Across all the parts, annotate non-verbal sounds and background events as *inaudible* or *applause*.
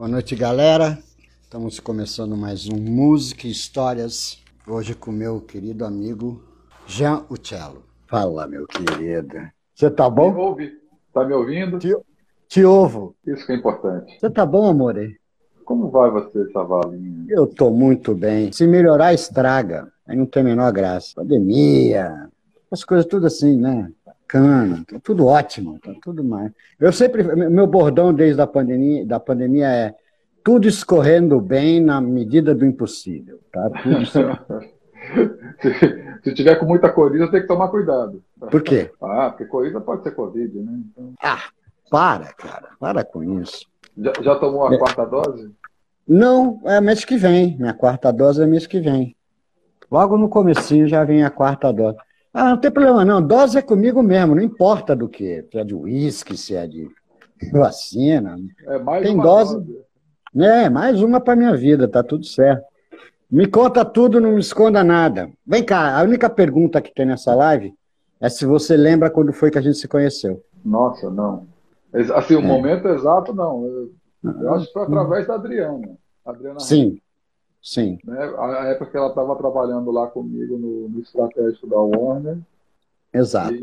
Boa noite, galera. Estamos começando mais um Música e Histórias. Hoje com meu querido amigo Jean Uccello. Fala, meu querido. Você tá Me bom? ouve? Tá me ouvindo? Te, te ouvo. Isso que é importante. Você tá bom, amor? Como vai você, Savalinho? Eu tô muito bem. Se melhorar, estraga. Aí não tem a menor graça. Pandemia, as coisas tudo assim, né? Bacana, tá tudo ótimo, tá tudo mais. Eu sempre, meu bordão desde a pandemia, da pandemia é tudo escorrendo bem na medida do impossível, tá? Se, *laughs* se tiver com muita coriza, tem que tomar cuidado. Por quê? *laughs* Ah, porque coriza pode ser Covid, né? Então, Ah, para, cara, para com isso. já, já tomou a É. quarta dose? Não, é mês que vem. Minha quarta dose é mês que vem. Logo no comecinho já vem a quarta dose. Ah, não tem problema não. Dose é comigo mesmo, não importa do que. Se é de uísque, se é de vacina. É mais Tem uma dose? É, mais uma para minha vida, tá tudo certo. Me conta tudo, não me esconda nada. Vem cá, a única pergunta que tem nessa live é se você lembra quando foi que a gente se conheceu. Nossa, não. Assim, o É. momento exato, não. Eu, eu acho que foi através da Adriana. Adriana Sim, sim. né? A época que ela estava trabalhando lá comigo no, no estratégico da Warner. Exato.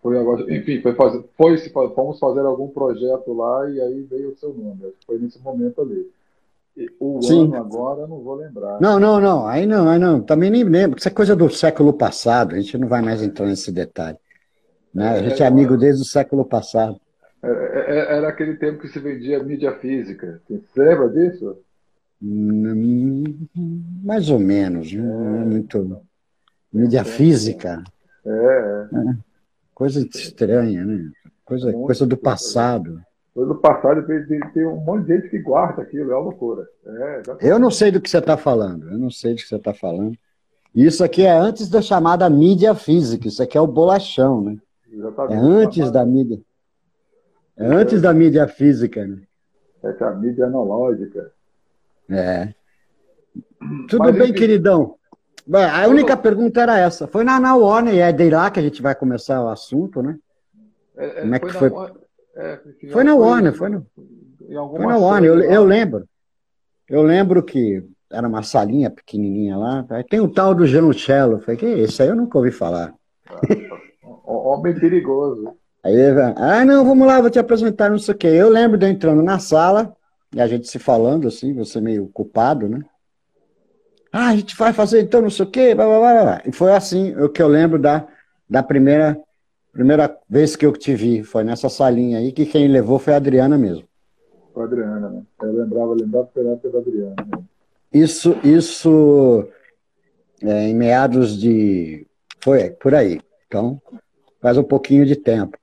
Foi agora, enfim, foi fazer, foi fomos fazer algum projeto lá e aí veio o seu nome. Foi nesse momento ali. O Sim. ano agora eu não vou lembrar. Não, não, não. Aí não, aí não. Também nem lembro. Isso é coisa do século passado. A gente não vai mais entrar nesse detalhe. Né? A gente é amigo desde o século passado. É- é- Era aquele tempo que se vendia mídia física. Você lembra disso? Mais ou menos. Não é muito. Mídia física. É, é. Coisa estranha, né? Coisa, Muito coisa do coisa. passado. Foi do passado tem, um monte de gente que guarda aquilo, é uma loucura. É, Eu não sei do que você está falando. Eu não sei do que você está falando. Isso aqui é antes da chamada mídia física. Isso aqui é o bolachão, né? É exatamente. antes da mídia. É antes da mídia física, né? Essa é a mídia analógica. É. Tudo Mas, bem, enfim. queridão? A única pergunta era essa. Foi na, na Warner, e é de lá que a gente vai começar o assunto, né? É, é, Como é que na foi? Wa- é, Foi na Warner, foi na- alguma Foi na Warner, eu, eu lembro. Eu lembro que era uma salinha pequenininha lá. Tem o tal do Genucello. Falei, que esse aí eu nunca ouvi falar. *laughs* Ho- Homem perigoso. Aí, ah, não, vamos lá, vou te apresentar, não sei o quê. Eu lembro de eu entrando na sala, e a gente se falando assim, você meio culpado, né? Ah, a gente vai fazer então não sei o quê, blá, blá, blá, blá. E foi assim o que eu lembro da, da primeira, primeira vez que eu te vi. Foi nessa salinha aí, que quem levou foi a Adriana mesmo. Com a Adriana, né? Eu lembrava, lembrava pela época da Adriana. né? Isso, isso é, em meados de. Foi por aí. Então, faz um pouquinho de tempo.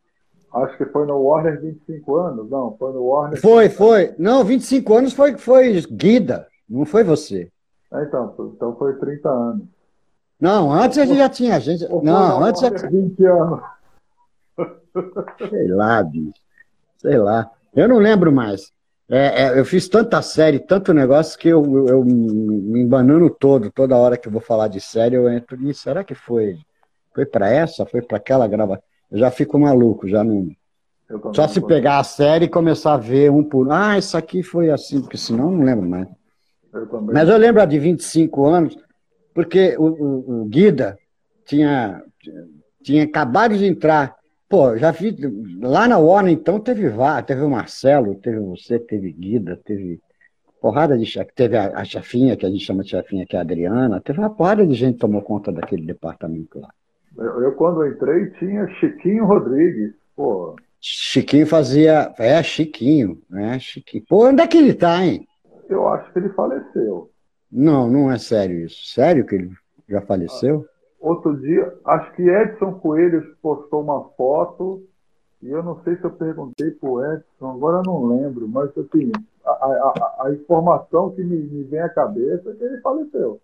Acho que foi no Warner 25 anos, não, foi no Warner. Foi, foi. Não, 25 anos foi, foi Guida, não foi você. É, então, foi- então foi 30 anos. Não, antes a gente já tinha. Gente, Ou não, antes já Warner 20 anos. Sei lá, bicho. Sei lá. Eu não lembro mais. É, é, eu fiz tanta série, tanto negócio, que eu, eu, eu me embanando todo. Toda hora que eu vou falar de série, eu entro e será que foi? Foi para essa? Foi para aquela grava? Eu já fico maluco, já não. Só se pegar a série e começar a ver um por um. Ah, isso aqui foi assim, porque senão eu não lembro mais. Eu. Mas eu lembro a de 25 anos, porque o, o, o Guida tinha, tinha acabado de entrar. Pô, já vi. Lá na Warner, então, teve vários. Teve o Marcelo, teve você, teve Guida, teve porrada de chefe. Teve a, a chefinha, que a gente chama de chefinha, que é a Adriana. Teve uma porrada de gente que tomou conta daquele departamento lá. Eu, eu, quando entrei, tinha Chiquinho Rodrigues. Pô, Chiquinho fazia. É, Chiquinho, né? Chiquinho. Pô, onde é que ele tá, hein? eu acho que ele faleceu. Não, não é sério isso. Sério que ele já faleceu? Outro dia, acho que Edson Coelho postou uma foto e eu não sei se eu perguntei pro Edson, agora eu não lembro, mas assim, a, a, a- a informação que me, me vem à cabeça é que ele faleceu.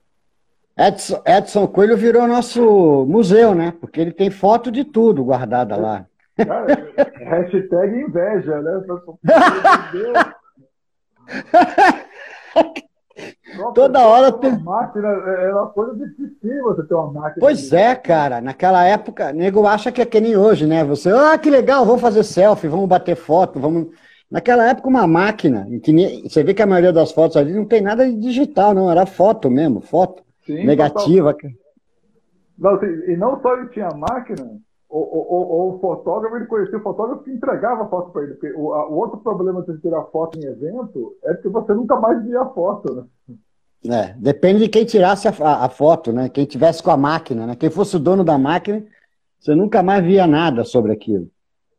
Edson, Edson Coelho virou nosso museu, né? Porque ele tem foto de tudo guardada lá. Cara, *laughs* hashtag inveja, né? *laughs* Nossa, Toda hora tem- máquina, é uma coisa difícil você ter uma máquina. Pois é, cara. Naquela época, nego acha que é que nem hoje, né? Você, ah, que legal, vamos fazer selfie, vamos bater foto, vamos. Naquela época, uma máquina, que você vê que a maioria das fotos ali não tem nada de digital, não, era foto mesmo, foto Sim, negativa. Não, e não só ele tinha máquina, o, o, o, o fotógrafo, ele conhecia o fotógrafo que entregava a foto para ele. Porque o, a, o, outro problema de tirar foto em evento é que você nunca mais via a foto, né? É, depende de quem tirasse a, a, a, foto, né? Quem tivesse com a máquina, né? Quem fosse o dono da máquina, você nunca mais via nada sobre aquilo.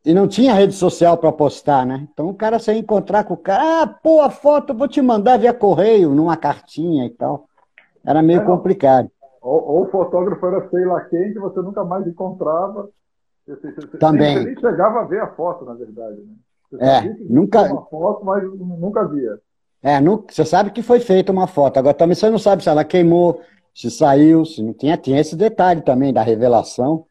E não tinha rede social para postar, né? Então o cara se encontrar com o cara, ah, pô, a foto vou te mandar via correio, numa cartinha e tal. Era meio complicado. Ou, ou, o fotógrafo era sei lá quem que você nunca mais encontrava. Você, você, Também. Você nem chegava a ver a foto, na verdade. Né? Você é, nunca. Uma foto, mas nunca via. É, não, você sabe que foi feita uma foto. Agora também você não sabe se ela queimou, se saiu, se não tinha. Tinha esse detalhe também da revelação,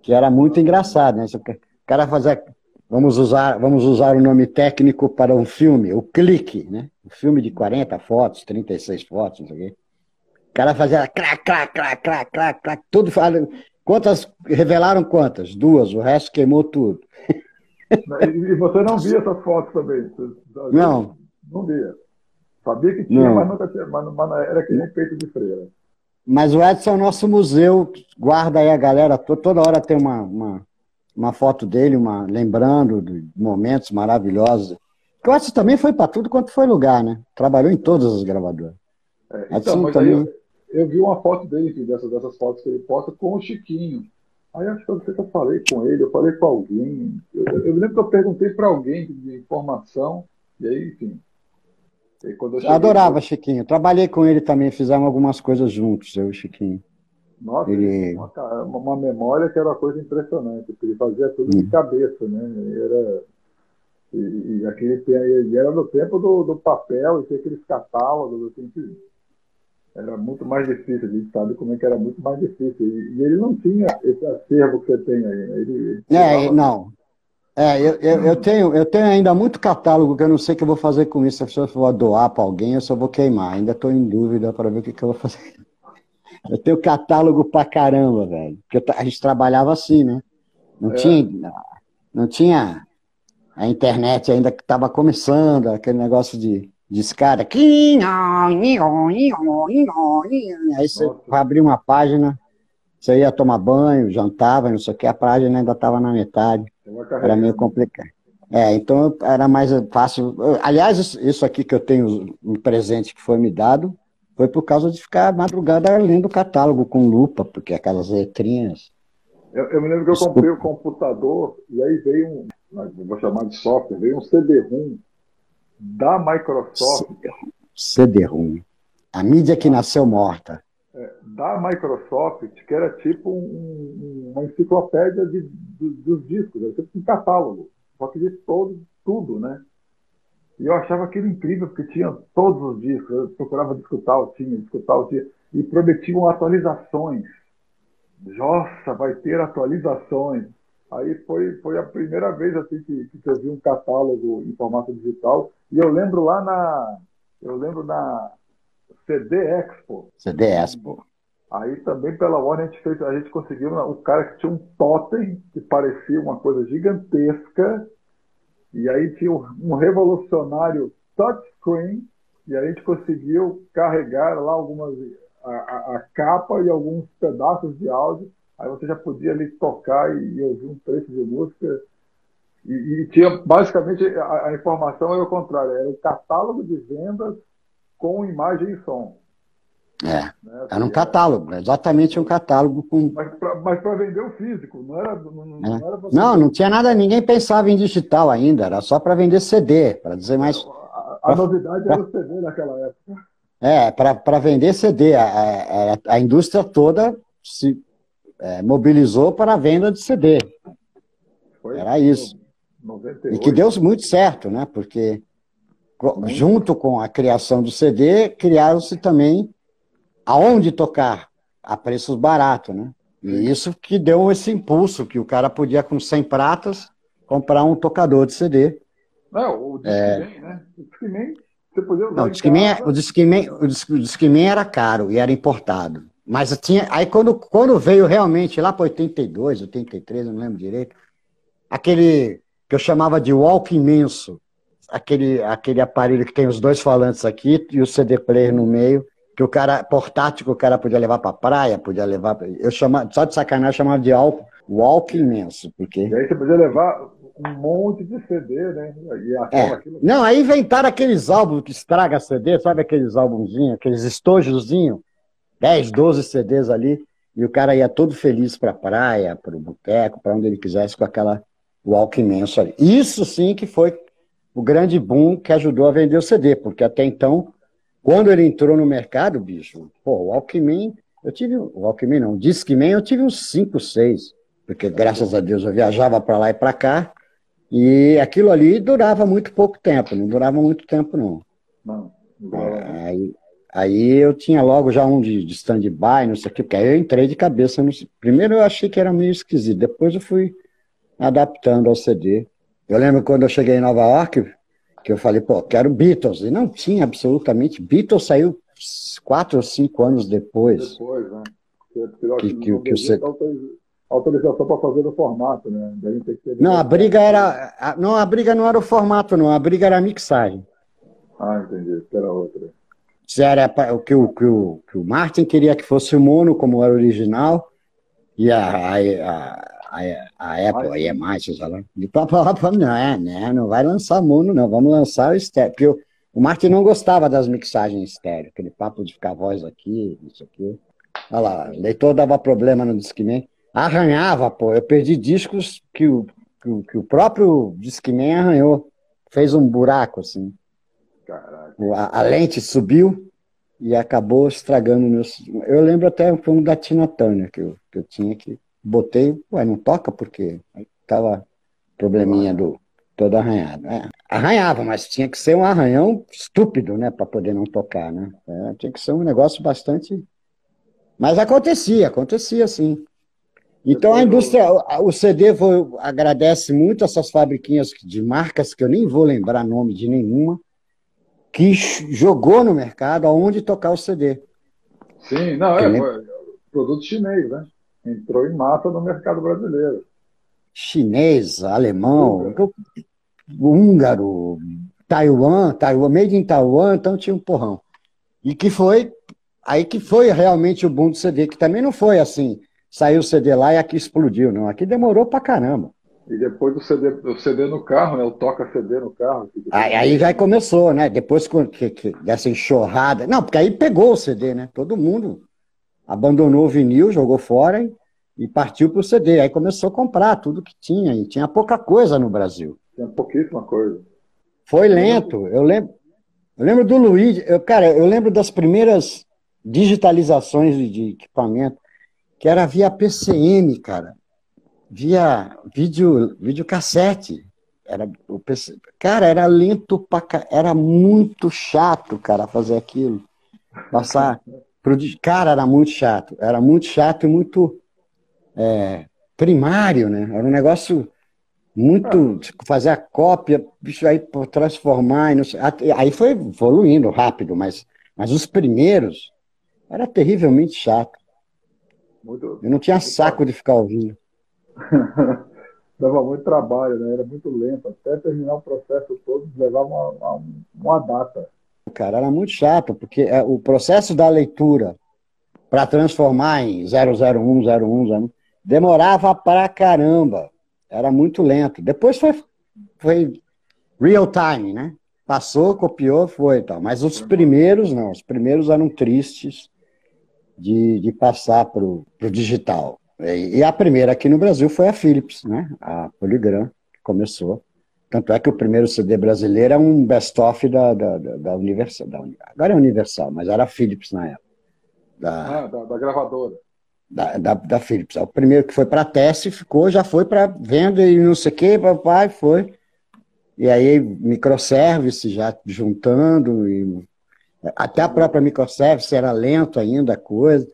que era muito engraçado, né? O cara fazer. Vamos usar, vamos usar o nome técnico para um filme, o clique, né? Um filme de 40 fotos, 36 fotos, não sei o quê. O cara fazia crac, crac, crac, crac, crac, crac, tudo. Quantas, revelaram quantas? Duas, o resto queimou tudo. E você não via essas fotos também? Não. Não via. Sabia que tinha, mas nunca tinha, mas, mas era que nem peito de freira. Mas o Edson é o nosso museu, guarda aí a galera, toda hora tem uma, uma, uma foto dele, uma lembrando de momentos maravilhosos. O Edson também foi para tudo quanto foi lugar, né? Trabalhou em todas as gravadoras. É, então, mas também... eu, eu, vi uma foto dele, dessas, dessas fotos que ele posta, com o Chiquinho. Aí acho que eu, eu falei com ele, eu falei com alguém. Eu, eu lembro que eu perguntei para alguém de informação, e aí, enfim. Cheguei, Adorava Chiquinho. Trabalhei com ele também, fizemos algumas coisas juntos, eu e Chiquinho. Nossa, ele... uma, uma, memória que era uma coisa impressionante, porque ele fazia tudo de hum. cabeça, né? Era, e, e, aquele, e era no tempo do, do papel, e tinha aqueles catálogos, assim, que era muito mais difícil, a gente sabe como é que era muito mais difícil. E, ele não tinha esse acervo que você tem aí. Né? Ele, ele é, não. É, eu, eu, eu, tenho, eu tenho ainda muito catálogo que eu não sei o que eu vou fazer com isso. Se eu vou doar para alguém, eu só vou queimar. Ainda estou em dúvida para ver o que, que eu vou fazer. *laughs* Eu tenho catálogo para caramba, velho. Porque a gente trabalhava assim, né? Não, é. tinha, não tinha a internet ainda que estava começando, aquele negócio de, de escada. Aí você abrir uma página, você ia tomar banho, jantava, não sei o que, a página ainda estava na metade. Era meio complicado. É, então era mais fácil. Aliás, isso aqui que eu tenho, um presente que foi me dado, foi por causa de ficar madrugada lendo o catálogo com lupa, porque aquelas letrinhas. Eu, eu me lembro que eu comprei o um computador e aí veio um, vou chamar de software, veio um CD-ROM da Microsoft. CD-ROM. A mídia que nasceu morta. É, da Microsoft, que era tipo um, uma enciclopédia de, de, dos discos, era tipo um catálogo, só que de todo, tudo, né? E eu achava aquilo incrível, porque tinha todos os discos, eu procurava discutir, o tinha, discutir, o tinha, e prometiam atualizações. Nossa, vai ter atualizações. Aí foi, foi a primeira vez assim que, que eu vi um catálogo em formato digital. E eu lembro lá na. Eu lembro na CD Expo. CD Expo. Aí também pela Warner a gente fez, a gente conseguiu o cara que tinha um totem que parecia uma coisa gigantesca. E aí tinha um revolucionário touchscreen. E aí a gente conseguiu carregar lá algumas a, a, a capa e alguns pedaços de áudio Aí você já podia ali tocar e, e ouvir um trecho de música. E, e tinha basicamente a, a, informação era o contrário, era o catálogo de vendas com imagem e som. É, né? era um catálogo, exatamente um catálogo com. Mas para vender o físico, não era. Não, não, é. era não, não tinha nada, ninguém pensava em digital ainda, era só para vender CD, para dizer mais. A, a novidade era o CD naquela época. É, para vender CD. A, a, a indústria toda se é, mobilizou para a venda de CD. Foi Era isso. 98. E que deu muito certo, né? Porque junto com a criação do CD, criaram-se também aonde tocar a preços baratos, né? E isso que deu esse impulso, que o cara podia, com 100 pratas, comprar um tocador de CD. Não, o Discman, é... né? O Discman, você podia usar Não, o Discman, é, o, Discman, o Discman era caro e era importado. Mas tinha. Aí quando, quando veio realmente, lá para 82, 83, não lembro direito, aquele que eu chamava de walk imenso, aquele, aquele aparelho que tem os dois falantes aqui e o CD player no meio, que o cara, portátil, que o cara podia levar para praia, podia levar. Eu chama, só de sacanagem chamava de álcool, walk imenso, porque. E aí você podia levar um monte de CD, né? É. aquilo... Não, aí inventaram aqueles álbuns que estraga CD, sabe aqueles álbumzinhos, aqueles estojozinhos, 10, 12 CDs ali, e o cara ia todo feliz para a praia, para o boteco, para onde ele quisesse, com aquela walk imenso ali. Isso sim que foi o grande boom que ajudou a vender o CD, porque até então, quando ele entrou no mercado, bicho, pô, o Walkman, eu tive, o Walkman não, o Discman eu tive uns 5, 6, porque graças a Deus eu viajava para lá e para cá, e aquilo ali durava muito pouco tempo, não durava muito tempo não. Não. não. Aí, aí eu tinha logo já um de, de stand-by, não sei o que, porque aí eu entrei de cabeça. No, primeiro eu achei que era meio esquisito, depois eu fui adaptando ao CD. Eu lembro quando eu cheguei em Nova York, que eu falei, pô, quero Beatles. E não tinha absolutamente. Beatles saiu quatro ou cinco anos depois. Depois, né? Porque, que, que, que, que você... autorização para fazer no formato, né? não, a briga era. A, não, a briga não era o formato, não. A briga era a mixagem. Ah, entendi. Era outra. Se era o que o, que, o, que o Martin queria que fosse o mono, como era original, e a, a, a a, a Apple, aí é mais, sei lá. De não é, né? Não vai lançar mono, não. Vamos lançar o estéreo. Porque o, o Martin não gostava das mixagens estéreo, aquele papo de ficar voz aqui, isso aqui. Olha lá, o leitor dava problema no Discman. Arranhava, pô. Eu perdi discos que o, que o, que o próprio Discman arranhou. Fez um buraco, assim. A, a, lente subiu e acabou estragando meus. Eu lembro até um da Tina Turner que eu, que eu tinha que botei, ué, não toca porque aí tava probleminha do todo arranhado. É, arranhava, mas tinha que ser um arranhão estúpido, né, para poder não tocar, né? É, tinha que ser um negócio bastante. Mas acontecia, acontecia sim. Então a indústria, o CD foi, agradece muito essas fabriquinhas de marcas que eu nem vou lembrar nome de nenhuma, que jogou no mercado aonde tocar o CD. Sim, não, é, foi produto chinês, né? Entrou em massa no mercado brasileiro. Chinês, alemão, húngaro, Taiwan, Taiwan, made in Taiwan, então tinha um porrão. E que foi, aí que foi realmente o boom do CD, que também não foi assim, saiu o CD lá e aqui explodiu, não. Aqui demorou pra caramba. E depois do CD, o CD no carro, né? O toca CD no carro. Aí, aí já começou, né? Depois que, que, dessa enxurrada. Não, porque aí pegou o CD, né? Todo mundo abandonou o vinil, jogou fora e, e partiu para o CD. Aí começou a comprar tudo que tinha, e tinha pouca coisa no Brasil. Tinha pouquíssima coisa. Foi lento. Eu lembro, eu lembro do Luiz, eu, cara, eu lembro das primeiras digitalizações de, de equipamento, que era via PCM, cara. Via vídeo, videocassete. Era, o PC, cara, era lento pra, era muito chato, cara, fazer aquilo. Passar Cara, era muito chato. Era muito chato e muito é, primário, né? Era um negócio muito. Ah. Fazer a cópia, bicho, aí transformar. Sei, aí foi evoluindo rápido, mas, mas os primeiros era terrivelmente chato. Muito, Eu não tinha saco de ficar ouvindo. *laughs* Dava muito trabalho, né? Era muito lento. Até terminar o processo todo levava uma, uma, uma data cara, era muito chato, porque é, o processo da leitura para transformar em 001, 01, 01, demorava pra caramba. Era muito lento. Depois foi, foi real time, né? Passou, copiou, foi e tal. Mas os primeiros não, os primeiros eram tristes de, de passar para o digital. E, e a primeira aqui no Brasil foi a Philips, né? A Polygram, que começou. Tanto é que o primeiro CD brasileiro é um best-of da, da, da, Universal. Da, agora é Universal, mas era Philips na época. Da, ah, da, da gravadora. Da, da, da Philips. O primeiro que foi para teste, ficou, já foi para venda e não sei o que, papai, foi. E aí, microservice já juntando, e até a própria microservice era lento ainda a coisa.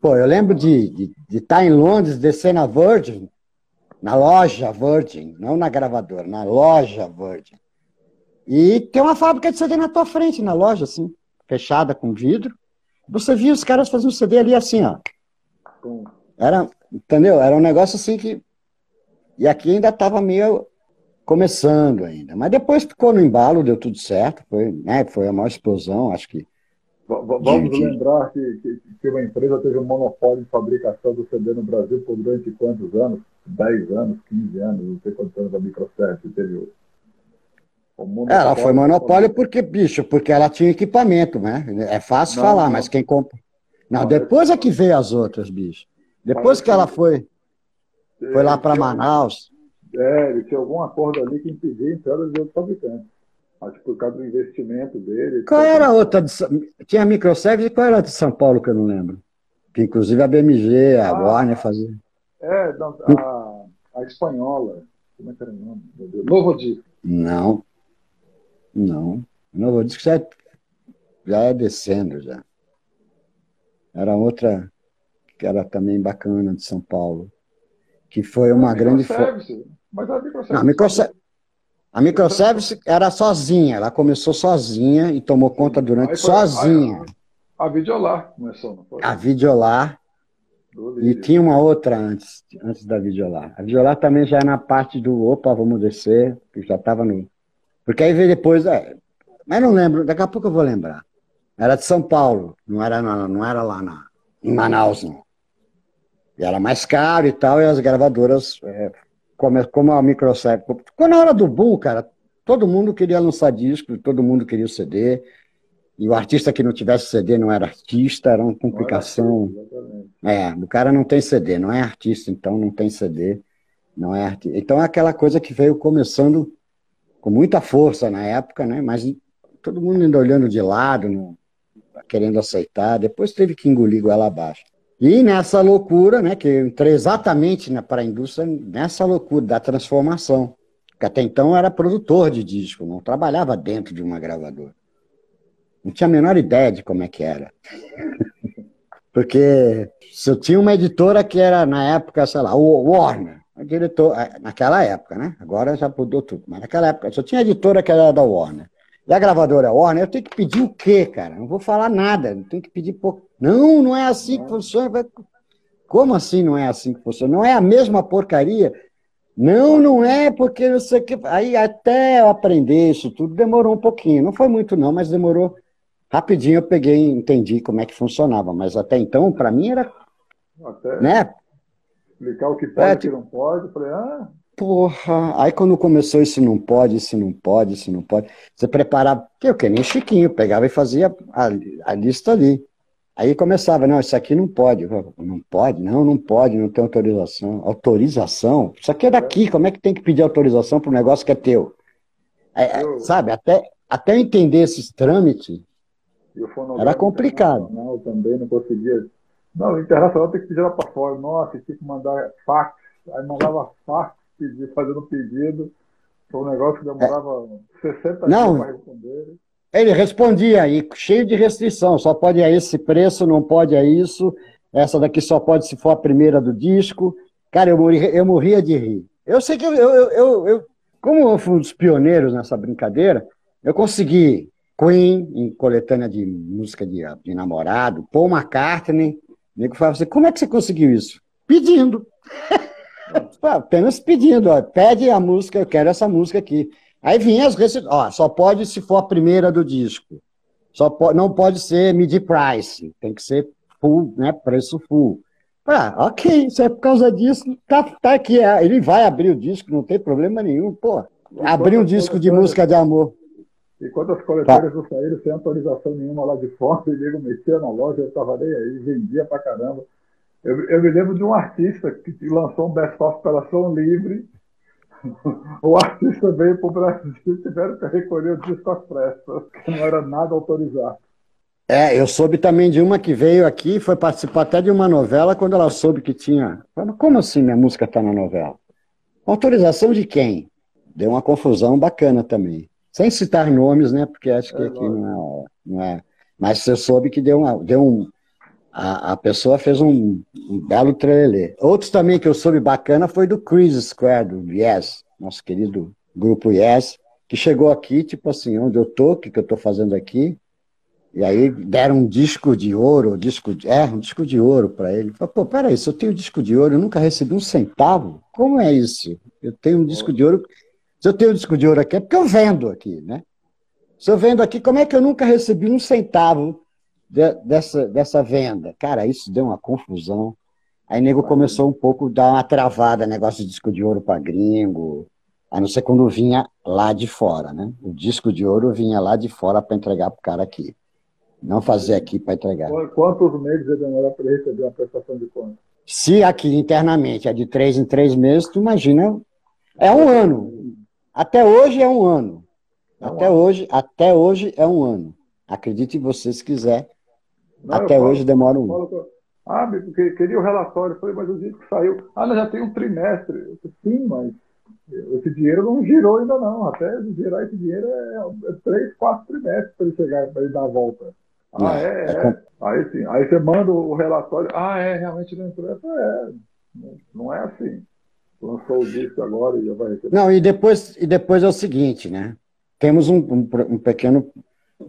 Pô, eu lembro de estar de, de tá em Londres, descer na Virgin, na loja Virgin, não na gravadora, na loja Virgin. E tem uma fábrica de CD na tua frente, na loja, assim, fechada com vidro. Você via os caras fazendo CD ali assim, ó. Era, entendeu? Era um negócio assim que. E aqui ainda tava meio começando ainda. Mas depois ficou no embalo, deu tudo certo, foi, né, foi a maior explosão, acho que. Vamos de, lembrar que, que, que, uma empresa teve um monopólio de fabricação do CD no Brasil por durante quantos anos? 10 anos, 15 anos, não sei quantos anos a Microsoft teve ela foi monopólio porque, bicho, porque ela tinha equipamento, né? É fácil não, falar, não. mas quem compra. Não, depois é que veio as outras, bicho. Depois que ela foi, foi lá para Manaus. É, ele tinha algum acordo ali que impedia a entrada de outros fabricantes. Acho por causa do investimento dele. Qual era a outra? De, tinha a Microservice e qual era a de São Paulo que eu não lembro? Que inclusive a BMG, a ah, Warner fazia. É, a, a espanhola. Como é que era o nome? Novo Disco. Não. Não. Novo Disco já, já é descendo já. Era outra que era também bacana de São Paulo, que foi uma a grande. Mas a microservice. Não, a microservice. A microservice era sozinha, ela começou sozinha e tomou conta durante sozinha. A, a, a Videolar começou, não foi? A Videolar. E tinha uma outra antes, antes da Videolar. A Videolar também já é na parte do opa, vamos descer, que já estava no. Porque aí veio depois. É, mas não lembro, daqui a pouco eu vou lembrar. Era de São Paulo, não era, não era lá na, em Manaus, não. E era mais caro e tal, e as gravadoras, é, como, como a Microsoft. Quando na hora do boom, cara, todo mundo queria lançar disco, todo mundo queria CD. E o artista que não tivesse CD não era artista, era uma complicação. É, o cara não tem CD, não é artista, então não tem CD, não é artista. Então é aquela coisa que veio começando com muita força na época, né? Mas todo mundo ainda olhando de lado, não, querendo aceitar, depois teve que engolir goela abaixo. E nessa loucura, né, que eu entrei exatamente para a indústria, nessa loucura da transformação. Que até então eu era produtor de disco, não trabalhava dentro de uma gravadora. Não tinha a menor ideia de como é que era. *laughs* Porque se eu tinha uma editora que era, na época, sei lá, o Warner, diretor, é, naquela época, né? Agora já mudou tudo, mas naquela época, se eu tinha editora que era da Warner, e a gravadora Warner, eu tenho que pedir o quê, cara? Não vou falar nada, não tenho que pedir pouco. Não, não é assim que funciona. Como assim não é assim que funciona? Não é a mesma porcaria? Não, não é, porque não sei o que. Aí até eu aprender isso tudo demorou um pouquinho. Não foi muito, não, mas demorou rapidinho. Eu peguei e entendi como é que funcionava. Mas até então, para mim, era. Até né? Explicar o que pode é, o que não pode. Eu falei, ah, Porra, aí quando começou isso não pode, isso não pode, isso não pode, você preparava, o que nem Chiquinho, pegava e fazia a, a lista ali. Aí começava, não, isso aqui não pode. Não pode? Não, não pode, não tem autorização. Autorização? Isso aqui é daqui, como é que tem que pedir autorização para um negócio que é teu? É, é, sabe, até, até entender esses trâmites, era complicado. Não, também não conseguia. Não, o internacional tem que pedir lá para fora. Nossa, tem que mandar fax. Aí mandava fax pedir, fazendo pedido. Foi um negócio que demorava é. 60 não. dias para responder. Ele respondia aí, cheio de restrição, só pode a esse preço, não pode a isso, essa daqui só pode se for a primeira do disco. Cara, eu morria, eu morria de rir. Eu sei que eu, eu, eu, eu, como eu fui um dos pioneiros nessa brincadeira, eu consegui Queen, em coletânea de música de, de namorado, Paul McCartney. O nego falava assim, como é que você conseguiu isso? Pedindo. *laughs* Apenas pedindo, ó, pede a música, eu quero essa música aqui. Aí vinha as restrições, ó, só pode se for a primeira do disco. Só pode, não pode ser mid price, tem que ser full, né, preço full. Ah, ok, isso é por causa disso, tá, tá aqui, é, ele vai abrir o disco, não tem problema nenhum, pô. Abrir um disco de música de amor. E quando as coletâneas tá. não saíram sem autorização nenhuma lá de fora, *laughs* ele metia na loja, eu tava nem aí, vendia pra caramba. Eu, eu me lembro de um artista que lançou um best-of pela Som Livre. O artista veio para o Brasil e tiveram que recolher o disco às pressas, que não era nada autorizado. É, eu soube também de uma que veio aqui, foi participar até de uma novela, quando ela soube que tinha. Como assim minha música está na novela? Autorização de quem? Deu uma confusão bacana também. Sem citar nomes, né? Porque acho que é, aqui não é, não é. Mas você soube que deu, uma, deu um, a, a pessoa fez um, um belo trailer. Outros também que eu soube bacana foi do Chris Square, do Yes, nosso querido grupo Yes, que chegou aqui, tipo assim, onde eu tô, o que, que eu tô fazendo aqui, e aí deram um disco de ouro, disco de, é, um disco de ouro para ele. Falei, pô, peraí, se eu tenho disco de ouro, eu nunca recebi um centavo? Como é isso? Eu tenho um disco de ouro, Se eu tenho o disco de ouro aqui, é porque eu vendo aqui, né? Se eu vendo aqui, como é que eu nunca recebi um centavo de, dessa, dessa venda? Cara, isso deu uma confusão. Aí nego começou um pouco a dar uma travada, negócio de disco de ouro para gringo, a não ser quando vinha lá de fora, né? O disco de ouro vinha lá de fora para entregar pro cara aqui. Não fazer aqui para entregar. Quantos meses ele demora para receber uma prestação de conta? Se aqui internamente é de três em três meses, tu imagina, é um ano. Até hoje é um ano. É até hoje, até hoje é um ano. Acredite você se quiser. Não, até falo, hoje demora um. Ah, porque queria o relatório. Eu falei, mas o dia que saiu. Ah, já tem um trimestre. Eu falei, Sim, mas esse dinheiro não girou ainda não. Até girar esse dinheiro é, é três, quatro trimestres para ele chegar, para ele dar a volta. Ah, é, é. é. Aí sim. Aí você manda o relatório. Ah, é, realmente não entrou. É, não é assim. Lançou o disco agora e já vai receber. Não, e depois, e depois é o seguinte, né? Temos um, um, um pequeno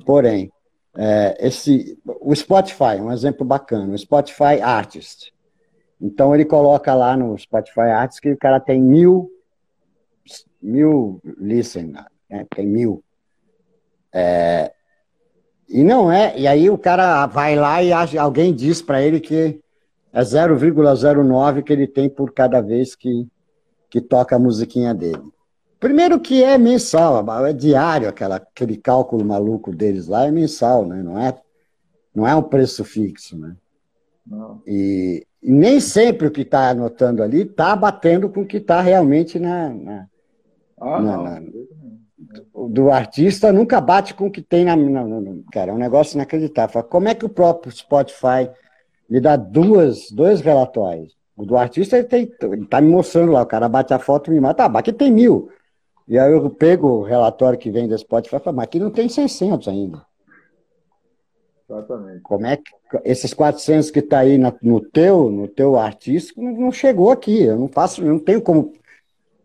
porém. É, esse, o Spotify, um exemplo bacana, o Spotify Artist. Então ele coloca lá no Spotify Artist que o cara tem mil, mil listen, né? tem mil. É, e não é, e aí o cara vai lá e acha, alguém diz para ele que é 0,09 que ele tem por cada vez que, que toca a musiquinha dele. Primeiro que é mensal, é diário, aquela, aquele cálculo maluco deles lá é mensal, né? não, é, não é um preço fixo. Né? Não. E, e nem sempre o que está anotando ali está batendo com o que está realmente na, na, ah, na, na do artista nunca bate com o que tem na, na, na, Cara, é um negócio inacreditável. Como é que o próprio Spotify me dá duas, dois relatórios? O do artista ele, tem, ele tá me mostrando lá, o cara bate a foto e me mata. Ah, aqui tem mil. E aí eu pego o relatório que vem da Spotify e falo, mas aqui não tem 600 ainda. Exatamente. Como é que esses 400 que está aí no teu, no teu artístico não chegou aqui? Eu não faço, não tenho como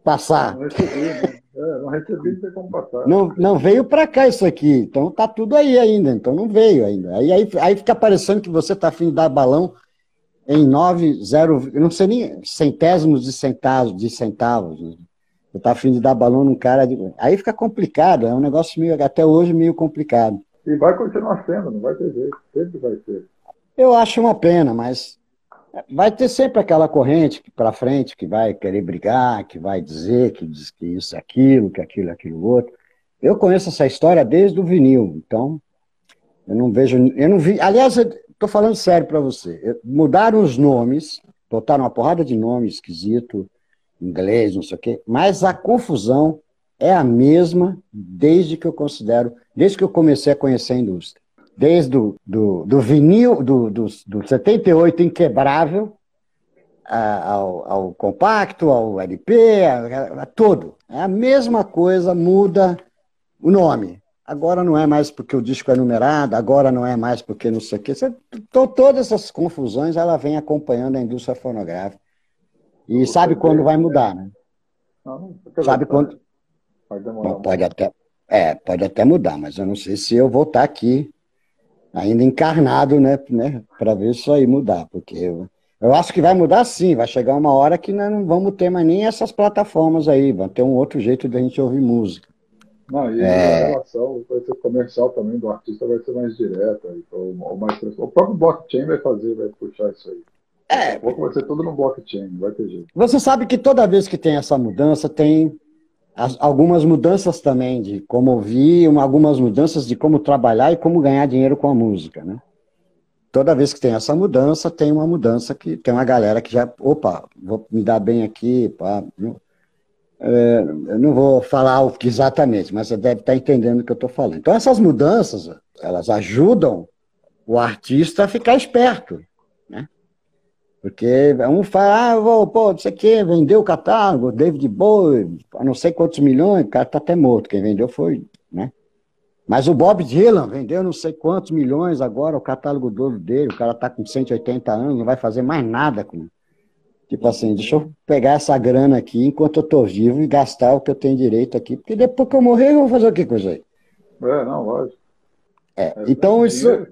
passar. Não recebi, né? é, não recebi, não tem como passar. Não, não veio para cá isso aqui, então tá tudo aí ainda, então não veio ainda. Aí, aí, aí fica parecendo que você tá afim de dar balão em 9, 0, eu não sei nem centésimos de centavos, de centavos. Né? Eu tá afim de dar balão num cara. De... Aí fica complicado, é um negócio meio, até hoje meio complicado. E vai continuar sendo, não vai ter jeito, sempre vai ser. Eu acho uma pena, mas vai ter sempre aquela corrente para frente que vai querer brigar, que vai dizer que diz que isso, aquilo, que aquilo, aquilo outro. Eu conheço essa história desde o vinil, então eu não vejo, eu não vi. Aliás, estou falando sério para você. Mudaram os nomes, botaram uma porrada de nome esquisito inglês, não sei o quê, mas a confusão é a mesma desde que eu considero, desde que eu comecei a conhecer a indústria. Desde do, do, do vinil, do, do, do 78 inquebrável, ao, ao, compacto, ao LP, a, a, todo. É a mesma coisa, muda o nome. Agora não é mais porque o disco é numerado, agora não é mais porque não sei o quê. Todas essas confusões ela vem acompanhando a indústria fonográfica. E sabe quando vai mudar, né? Não, sabe quando. Pode demorar. Bom, pode até, é, pode até mudar, mas eu não sei se eu vou estar aqui ainda encarnado, né, né para ver isso aí mudar, porque eu, eu acho que vai mudar sim, vai chegar uma hora que nós não vamos ter mais nem essas plataformas aí, vai ter um outro jeito de a gente ouvir música. Não, e é... a relação vai ser comercial também do artista vai ser mais direta, ou mais o próprio blockchain vai fazer, vai puxar isso aí. É. Pouco vai ser tudo no blockchain, não vai ter jeito. Você sabe que toda vez que tem essa mudança, tem as, algumas mudanças também de como ouvir, uma, algumas mudanças de como trabalhar e como ganhar dinheiro com a música, né? Toda vez que tem essa mudança, tem uma mudança que tem uma galera que já, opa, vou me dar bem aqui, pá, é, eu não vou falar o que exatamente, mas você deve estar entendendo o que eu estou falando. Então, essas mudanças, elas ajudam o artista a ficar esperto. Porque um fala, ah, vou, pô, não sei o quê, vendeu o catálogo, David Bowie, a não sei quantos milhões, o cara tá até morto, quem vendeu foi, né? Mas o Bob Dylan vendeu não sei quantos milhões agora, o catálogo todo dele, o cara tá com 180 anos, não vai fazer mais nada com. Tipo assim, deixa eu pegar essa grana aqui enquanto eu tô vivo e gastar o que eu tenho direito aqui, porque depois que eu morrer, eu vou fazer o que com isso aí? É, não, lógico. É, é então isso.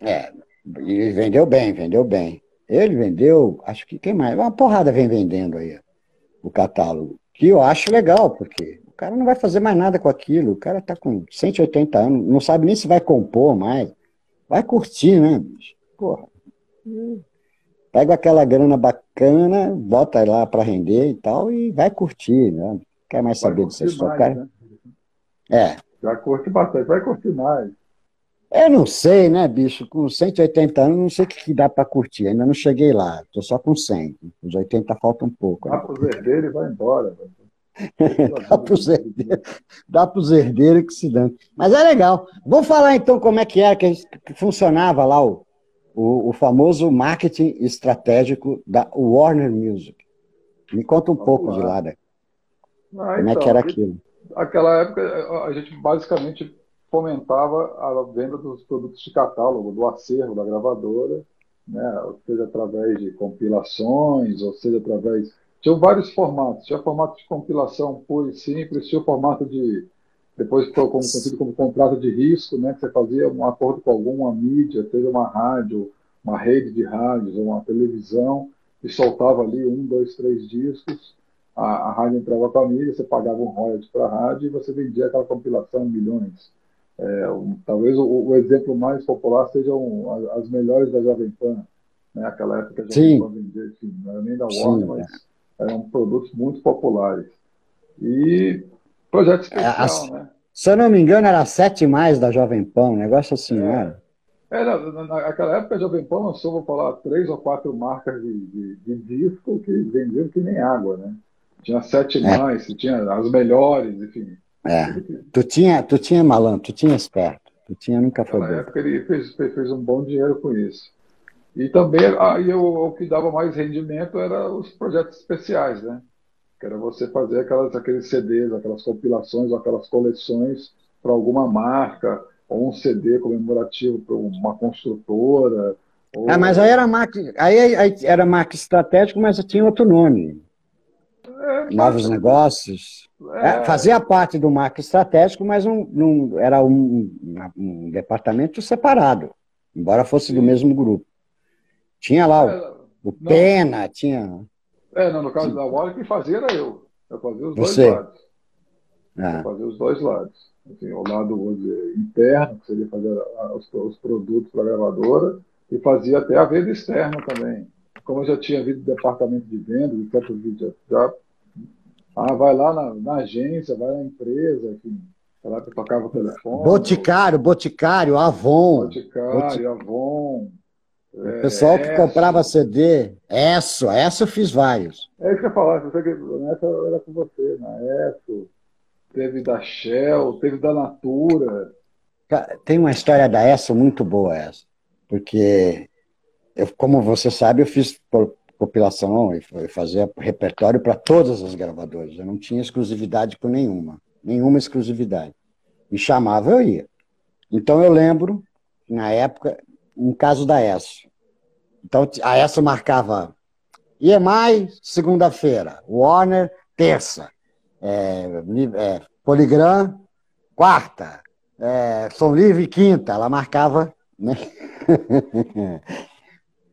É, e vendeu bem, vendeu bem. Ele vendeu, acho que quem mais? Uma porrada vem vendendo aí o catálogo. Que eu acho legal, porque o cara não vai fazer mais nada com aquilo. O cara tá com 180 anos, não sabe nem se vai compor mais. Vai curtir, né, bicho? Porra. Pega aquela grana bacana, bota lá para render e tal, e vai curtir, né? Não quer mais vai saber disso. Mais, cara... né? É. Já curte bastante, vai curtir mais. Eu não sei, né, bicho? Com 180 anos, não sei o que, dá para curtir. Ainda não cheguei lá. Tô só com 100. Os 80 falta um pouco. Dá né? pro herdeiro e vai embora. *laughs* dá para os herdeiros, dá herdeiros que se dão. Mas é legal. Vamos falar então como é que era que, funcionava lá o, o, o, famoso marketing estratégico da Warner Music. Me conta um Vamos pouco lá. de lá. Né? Ah, como então, é que então, era aquilo? Aquela época, a gente basicamente fomentava a venda dos produtos de catálogo, do acervo da gravadora, né? seja através de compilações, ou seja através. Tinha vários formatos. Tinha formato de compilação puro e simples, tinha o formato de. Depois ficou conhecido como contrato de risco, né? que você fazia um acordo com alguma mídia, seja uma rádio, uma rede de rádios ou uma televisão, e soltava ali um, dois, três discos. A, a rádio entrava com a mídia, você pagava um royalties para a rádio e você vendia aquela compilação em milhões. É, um, talvez o, o, exemplo mais popular sejam as, as, melhores da Jovem Pan, né? aquela época a Jovem Pan vendia, enfim, não era nem da Warner, mas é. eram produtos muito populares. E projeto especial, é, né? Se eu não me engano, era sete mais da Jovem Pan, um negócio assim, é. Era, naquela época a Jovem Pan lançou, vou falar, três ou quatro marcas de, de, de disco que vendiam que nem água, né? Tinha sete é. mais, tinha as melhores, enfim. É. Tu tinha, tu tinha malandro, tu tinha esperto. Tu tinha nunca foi Na época ele fez, fez um bom dinheiro com isso. E também aí o, o que dava mais rendimento era os projetos especiais, né? Que era você fazer aquelas, aqueles CDs, aquelas compilações, aquelas coleções para alguma marca, ou um CD comemorativo para uma construtora. Ou... Ah, mas aí era marca, aí, aí era marca estratégico, mas tinha outro nome. É, Novos negócios. É... É, fazia parte do marco estratégico, mas não, não era um, um, departamento separado, embora fosse do mesmo grupo. Tinha lá o, é, o Pena, tinha. É, não, no caso da Warner, quem fazia era eu. Eu fazia os Você. dois lados. Ah. Eu fazia os dois lados. Assim, o lado dizer, interno, que seria fazer os, os produtos para a gravadora, e fazia até a venda externa também. Como eu já tinha vindo do departamento de vendas, já ah, vai lá na, na agência, vai na empresa, enfim. Lá que tocava o telefone. Boticário, Boticário, Avon. Boticário, Avon. O é, pessoal que comprava CD, ESSO, ESSO eu fiz vários. É isso que eu ia falar, você que nessa era com você, na ESSO, teve da Shell, teve da Natura. Tem uma história da ESSO muito boa essa, porque eu, como você sabe, eu fiz compilação e fazia repertório para todas as gravadoras. Eu não tinha exclusividade com nenhuma, nenhuma exclusividade. Me chamava, eu ia. Então eu lembro, na época, um caso da ESSO. Então a ESSO marcava EMI, segunda-feira, Warner, terça, é, é, Poligram, quarta, é, Som Livre, quinta. Ela marcava, né? *laughs*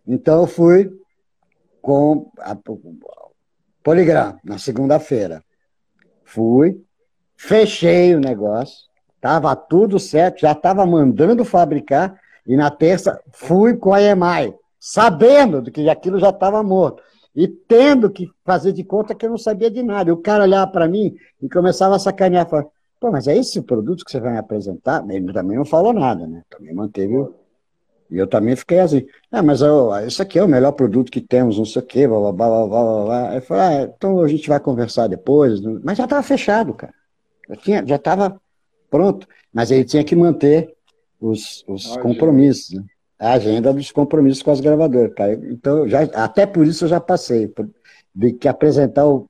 então eu fui com a Poligram, na segunda-feira. Fui, fechei o negócio, estava tudo certo, já estava mandando fabricar, e na terça fui com a EMAI, sabendo de que aquilo já estava morto. E tendo que fazer de conta que eu não sabia de nada. E o cara olhava para mim e começava a sacanear, falava, pô, mas é esse o produto que você vai me apresentar? Ele também não falou nada, né? Também manteve e eu também fiquei assim, ah, mas eu, isso aqui é o melhor produto que temos, não sei o quê, blá, blá, blá, blá, blá, blá. Eu falei, ah, então a gente vai conversar depois. Mas já estava fechado, cara. Já, tinha, já estava pronto. Mas ele tinha que manter os, os compromissos, né? a agenda dos compromissos com as gravadoras. Cara. Então, já, até por isso eu já passei, por, de que apresentar o,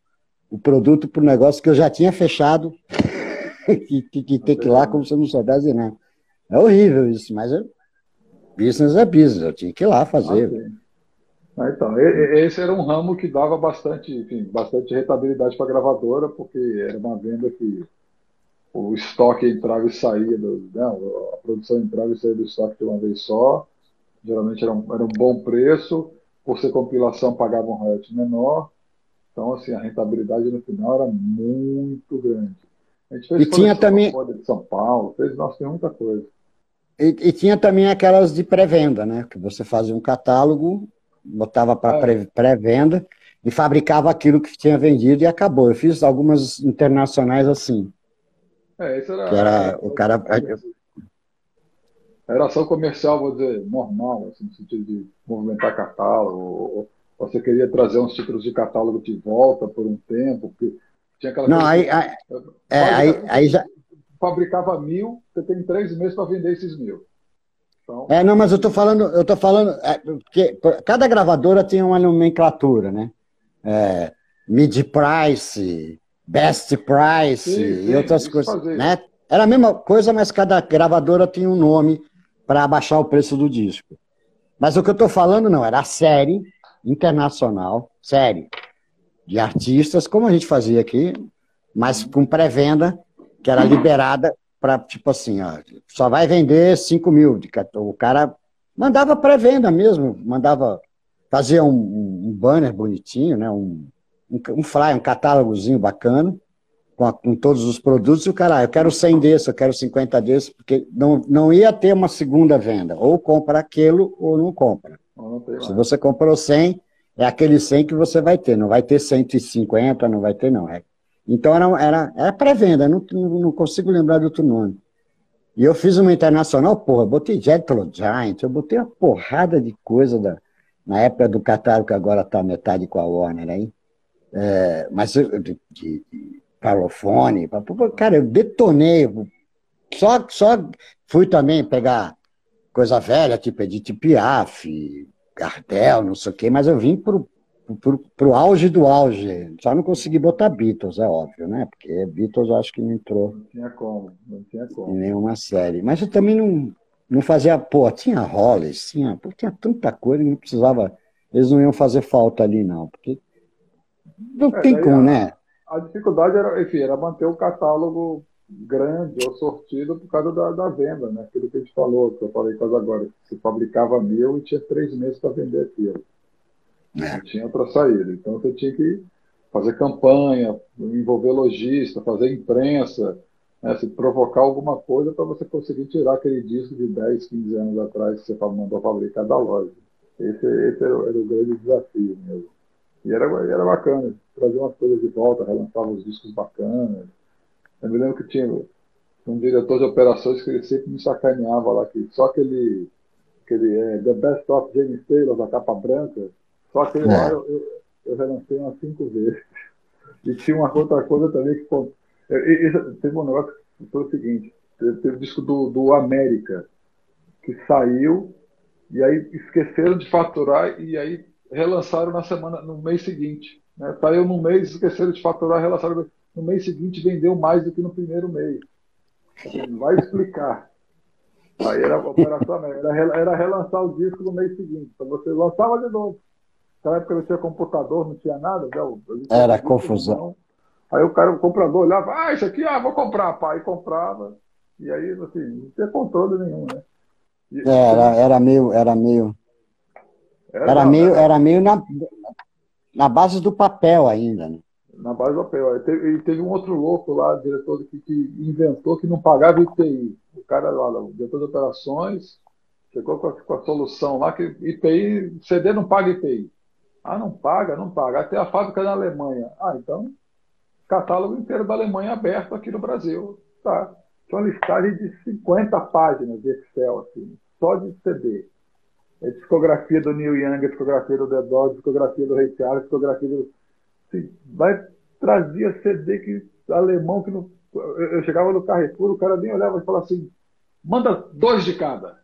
o produto para o negócio que eu já tinha fechado *laughs* que, que ter que ir lá como se eu não soubesse nada. É horrível isso, mas eu business é business, eu tinha que ir lá fazer. Ah, então, esse era um ramo que dava bastante, enfim, bastante rentabilidade para a gravadora, porque era uma venda que o estoque entrava e saía, do, né, a produção entrava e saía do estoque de uma vez só, geralmente era um, era um bom preço, por ser compilação pagava um royalty menor, Então, assim, a rentabilidade no final era muito grande. A gente fez e tinha também de São Paulo, fez, nossa, tem muita coisa. E, e, tinha também aquelas de pré-venda, né? Que você fazia um catálogo, botava para é. pré-venda e fabricava aquilo que tinha vendido e acabou. Eu fiz algumas internacionais assim. É, isso era. Que era o cara. Era ação comercial, vou dizer, normal, assim, no sentido de movimentar catálogo, ou, você queria trazer uns títulos de catálogo de volta por um tempo, porque tinha aquela Não, aí, aí, é, aí, aí já. Fabricava mil, você tem três meses para vender esses mil. Então... É, não, mas eu estou falando, eu tô falando, é, porque cada gravadora tinha uma nomenclatura, né? É, mid price, best price sim, sim, e outras coisas, né? Era a mesma coisa, mas cada gravadora tinha um nome para abaixar o preço do disco. Mas o que eu estou falando não, era a série internacional, série, de artistas, como a gente fazia aqui, mas com pré-venda, que era liberada para, tipo assim, ó, só vai vender 5 mil. O cara mandava pré-venda mesmo, mandava, fazia um, um, banner bonitinho, né, um, um, um flyer, um catálogozinho bacana, com, a, com, todos os produtos, e o cara, ah, eu quero 100 desses, eu quero 50 desses, porque não, não ia ter uma segunda venda, ou compra aquilo ou não compra. Se você comprou 100, é aquele 100 que você vai ter, não vai ter 150, não vai ter não. É. Então era, era, era pré-venda, não, não consigo lembrar de outro nome. E eu fiz uma internacional, porra, botei Jetlo Giant, eu botei uma porrada de coisa da, na época do catálogo, que agora está metade com a Warner aí. É, mas de, de, de Parlofone, cara, eu detonei, só, só fui também pegar coisa velha, tipo Edith Piaf, Gardel, não sei o quê, mas eu vim pro, pro, pro auge do auge. Só não consegui botar Beatles, é óbvio, né? Porque Beatles eu acho que não entrou. Não tinha como, não tinha como. Em nenhuma série. Mas eu também não, não fazia, pô, tinha Hollis, tinha, pô, tinha tanta coisa, não precisava, eles não iam fazer falta ali, não, porque não é, tem como, a, né? A dificuldade era, enfim, era manter o catálogo grande ou sortido por causa da, da, venda, né? Aquilo que a gente falou, que eu falei quase agora, você fabricava mil e tinha três meses para vender aquilo. É. Não tinha outra saída. Então você tinha que fazer campanha, envolver lojista, fazer imprensa, né? se provocar alguma coisa para você conseguir tirar aquele disco de 10, 15 anos atrás que você mandou fabricar da loja. Esse, esse era, era o grande desafio mesmo. E era, era bacana, trazer umas coisas de volta, relançava os discos bacanas. Eu me lembro que tinha um diretor de operações que ele sempre me sacaneava lá, que só aquele, aquele é, The Best of James Taylor, da capa branca, só aquele é. lá eu, eu, eu relancei umas cinco vezes. E tinha uma outra coisa também que pô, teve um negócio que foi o seguinte, teve o disco do, do América, que saiu, e aí esqueceram de faturar e aí relançaram na semana, no mês seguinte. Né? Saiu no mês, esqueceram de faturar, relançaram no mês seguinte vendeu mais do que no primeiro mês. Não vai explicar. Aí era a operação, era, era relançar o disco no mês seguinte. Então você lançava de novo. Naquela época não tinha computador, não tinha nada. Né? Era confusão. Aí o cara, o comprador olhava, ah, isso aqui, ah, vou comprar, pai, comprava. E aí, assim, não tinha controle nenhum, né? E, é, era, era meio, era meio. Era, era meio, era meio na, na base do papel ainda, né? na base do papel. E teve, teve, um outro louco lá, diretor que, que, inventou que não pagava IPI. O cara lá, o diretor de operações, chegou com a, com a, solução lá que IPI, CD não paga IPI. Ah, não paga, não paga. Até a fábrica na Alemanha. Ah, então, catálogo inteiro da Alemanha aberto aqui no Brasil. Tá. Uma listagem de 50 páginas de Excel, assim, só de CD. É discografia do Neil Young, discografia do The Dogs, discografia do Ray Charles, discografia do vai trazia CD que alemão que não. Eu chegava no Carrefour, o cara nem olhava e falava assim, manda dois de cada.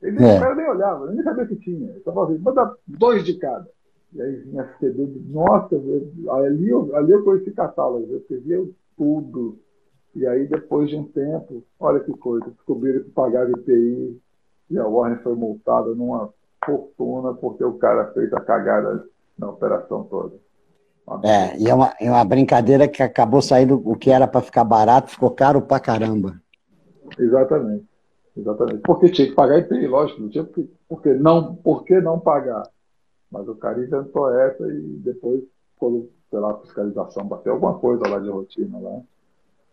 Ele, é. O cara nem olhava, nem sabia o que tinha. Ele falava assim, manda dois de cada. E aí vinha CD de. Nossa, ali eu, ali eu conheci catálogo, eu escrevia tudo. E aí, depois de um tempo, olha que coisa, descobriram que pagava IPI e a Warner foi multada numa fortuna porque o cara fez a cagada na operação toda. É, e é uma, é uma brincadeira que acabou saindo o que era para ficar barato, ficou caro pra caramba. Exatamente. Exatamente. Porque tinha que pagar IPI, lógico, não tinha porque, porque não, por que não pagar? Mas o cara inventou essa e depois, quando sei lá, fiscalização, bater alguma coisa lá de rotina lá.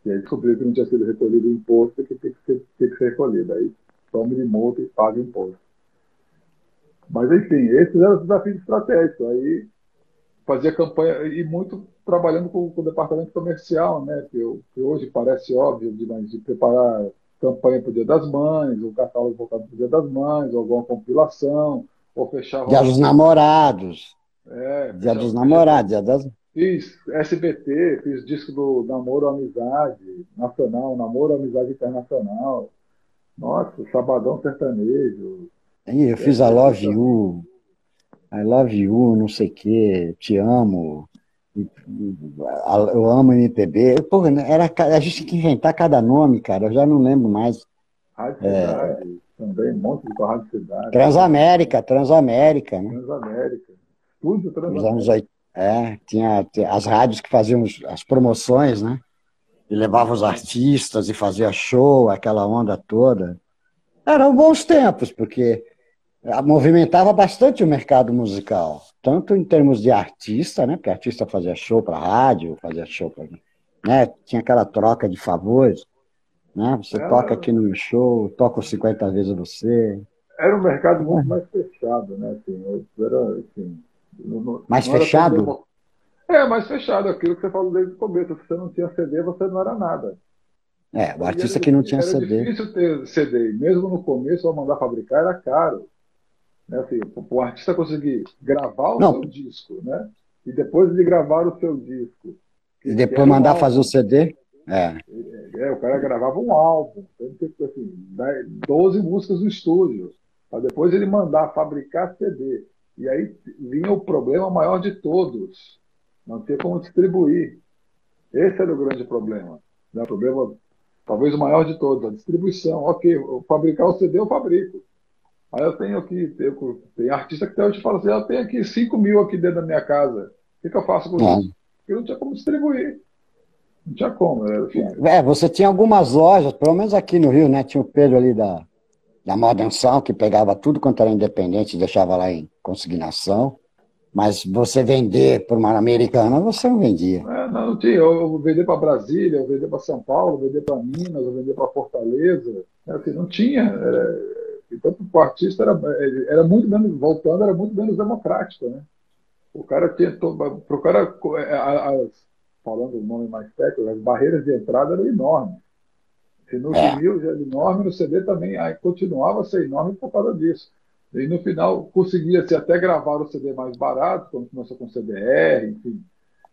E aí descobriu que não tinha sido recolhido o imposto e que tem que ser, tem que ser recolhido. Aí tome de multa e paga imposto. Mas, enfim, esses eram os desafios estratégicos. Aí fazia campanha, e muito trabalhando com, com o departamento comercial, né? Que, eu, que hoje parece óbvio, de, de preparar campanha para o Dia das Mães, ou catálogo voltado para o Dia das Mães, alguma compilação, ou fechar. Dia dos Namorados. É, dia dos Namorados, Dia das. Fiz SBT, fiz disco do Namoro Amizade Nacional, Namoro Amizade Internacional. Nossa, Sabadão Sertanejo. Eu fiz a Love You, I Love You, não sei o quê, Te Amo, eu amo MPB. Porra, né, era, a gente tinha que inventar cada nome, cara, eu já não lembro mais. Rádio é... Cidade, também, um monte de Rádio Cidade. Transamérica, Transamérica, né? Transamérica. Tudo Transamérica. Nos anos é, tinha, tinha as rádios que faziam as promoções, né? E levavam os artistas e fazia show, aquela onda toda. Eram bons tempos, porque movimentava bastante o mercado musical, tanto em termos de artista, né? Porque artista fazia show para rádio, fazia show para, né? Tinha aquela troca de favores, né? Você era... toca aqui no show, toca 50 vezes você. Era um mercado muito mais fechado, né? Assim, era, assim, mais fechado? É, mais fechado, aquilo que você falou desde o começo. Se você não tinha CD, você não era nada. É, o artista que não tinha era CD. Era difícil ter CD. Mesmo no começo, ao mandar fabricar, era caro. Né? Assim, o artista conseguir gravar o não. seu disco, né? E depois de gravar o seu disco. E depois mandar um fazer o CD? É. é. o cara gravava um álbum. Assim, 12 músicas no estúdio. Para depois ele mandar fabricar CD. E aí vinha o problema maior de todos, não ter como distribuir. Esse era o grande problema. Né? O problema, talvez o maior de todos, a distribuição. Ok, fabricar o CD eu fabrico. Aí eu tenho aqui, eu, tem artista que até hoje fala assim, eu tenho aqui 5 mil aqui dentro da minha casa. O que, que eu faço com isso? Porque não tinha como distribuir. Não tinha como. Né? É, você tinha algumas lojas, pelo menos aqui no Rio, né? Tinha o Pedro ali da, da Modern Sound, que pegava tudo quanto era independente e deixava lá em consignação. Mas você vender para uma americana, você não vendia. É, não, não tinha. Eu vou vender para Brasília, eu vender para São Paulo, eu vender para Minas, eu vender para Fortaleza. É, assim, não tinha. Era, então, para o artista era, era muito menos, voltando, era muito menos democrático. Né? O cara tinha. O cara, é, as, falando o nome mais técnico, as barreiras de entrada eram enormes. Se no é. vinil era enorme, no CD também aí continuava a ser enorme por causa disso. E no final conseguia-se até gravar o CD mais barato, quando começou com CDR, enfim,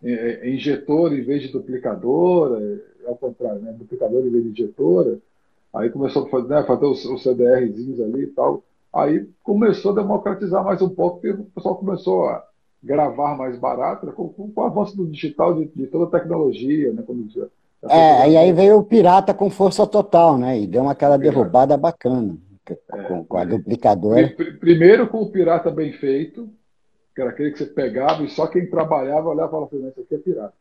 é, é, injetor em vez de duplicadora, é, ao contrário, né? duplicador em vez de injetora. Aí começou a fazer, né, fazer os, os CDRzinhos ali e tal. Aí começou a democratizar mais um pouco, porque o pessoal começou a gravar mais barato, né, com, com, o avanço do digital, de, de toda a tecnologia, né, como dizia. É, e aí veio o pirata com força total, né? E deu uma aquela derrubada bacana é, com, com, a duplicadora. Primeiro com o pirata bem feito, que era aquele que você pegava e só quem trabalhava olhava e falava assim, isso aqui é pirata.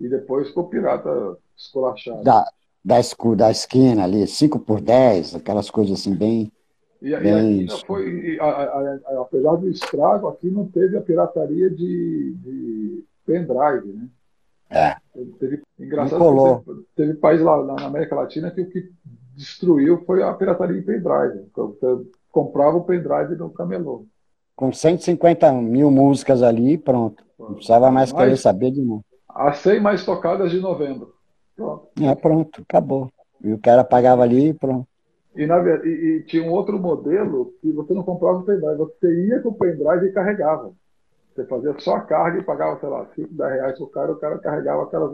E depois com o pirata esculachado. Da, da, da esquina ali, 5 por 10 aquelas coisas assim bem. E, bem... e foi, a, a, a, apesar do estrago, aqui não teve a pirataria de, de pendrive, né? É. Teve, engraçado, teve, teve país lá na América Latina que o que destruiu foi a pirataria em pendrive. Você comprava o pendrive no camelô. Com 150 mil músicas ali, pronto. Não precisava mais querer saber de novo. As 100 mais tocadas de novembro. Pronto. É, pronto, acabou. E o cara pagava ali e pronto. E, na, e, e, tinha um outro modelo que você não comprava o pendrive, você ia com o pendrive e carregava. Você fazia só a carga e pagava, sei lá, 5, 10 reais pro cara, o cara carregava aquela,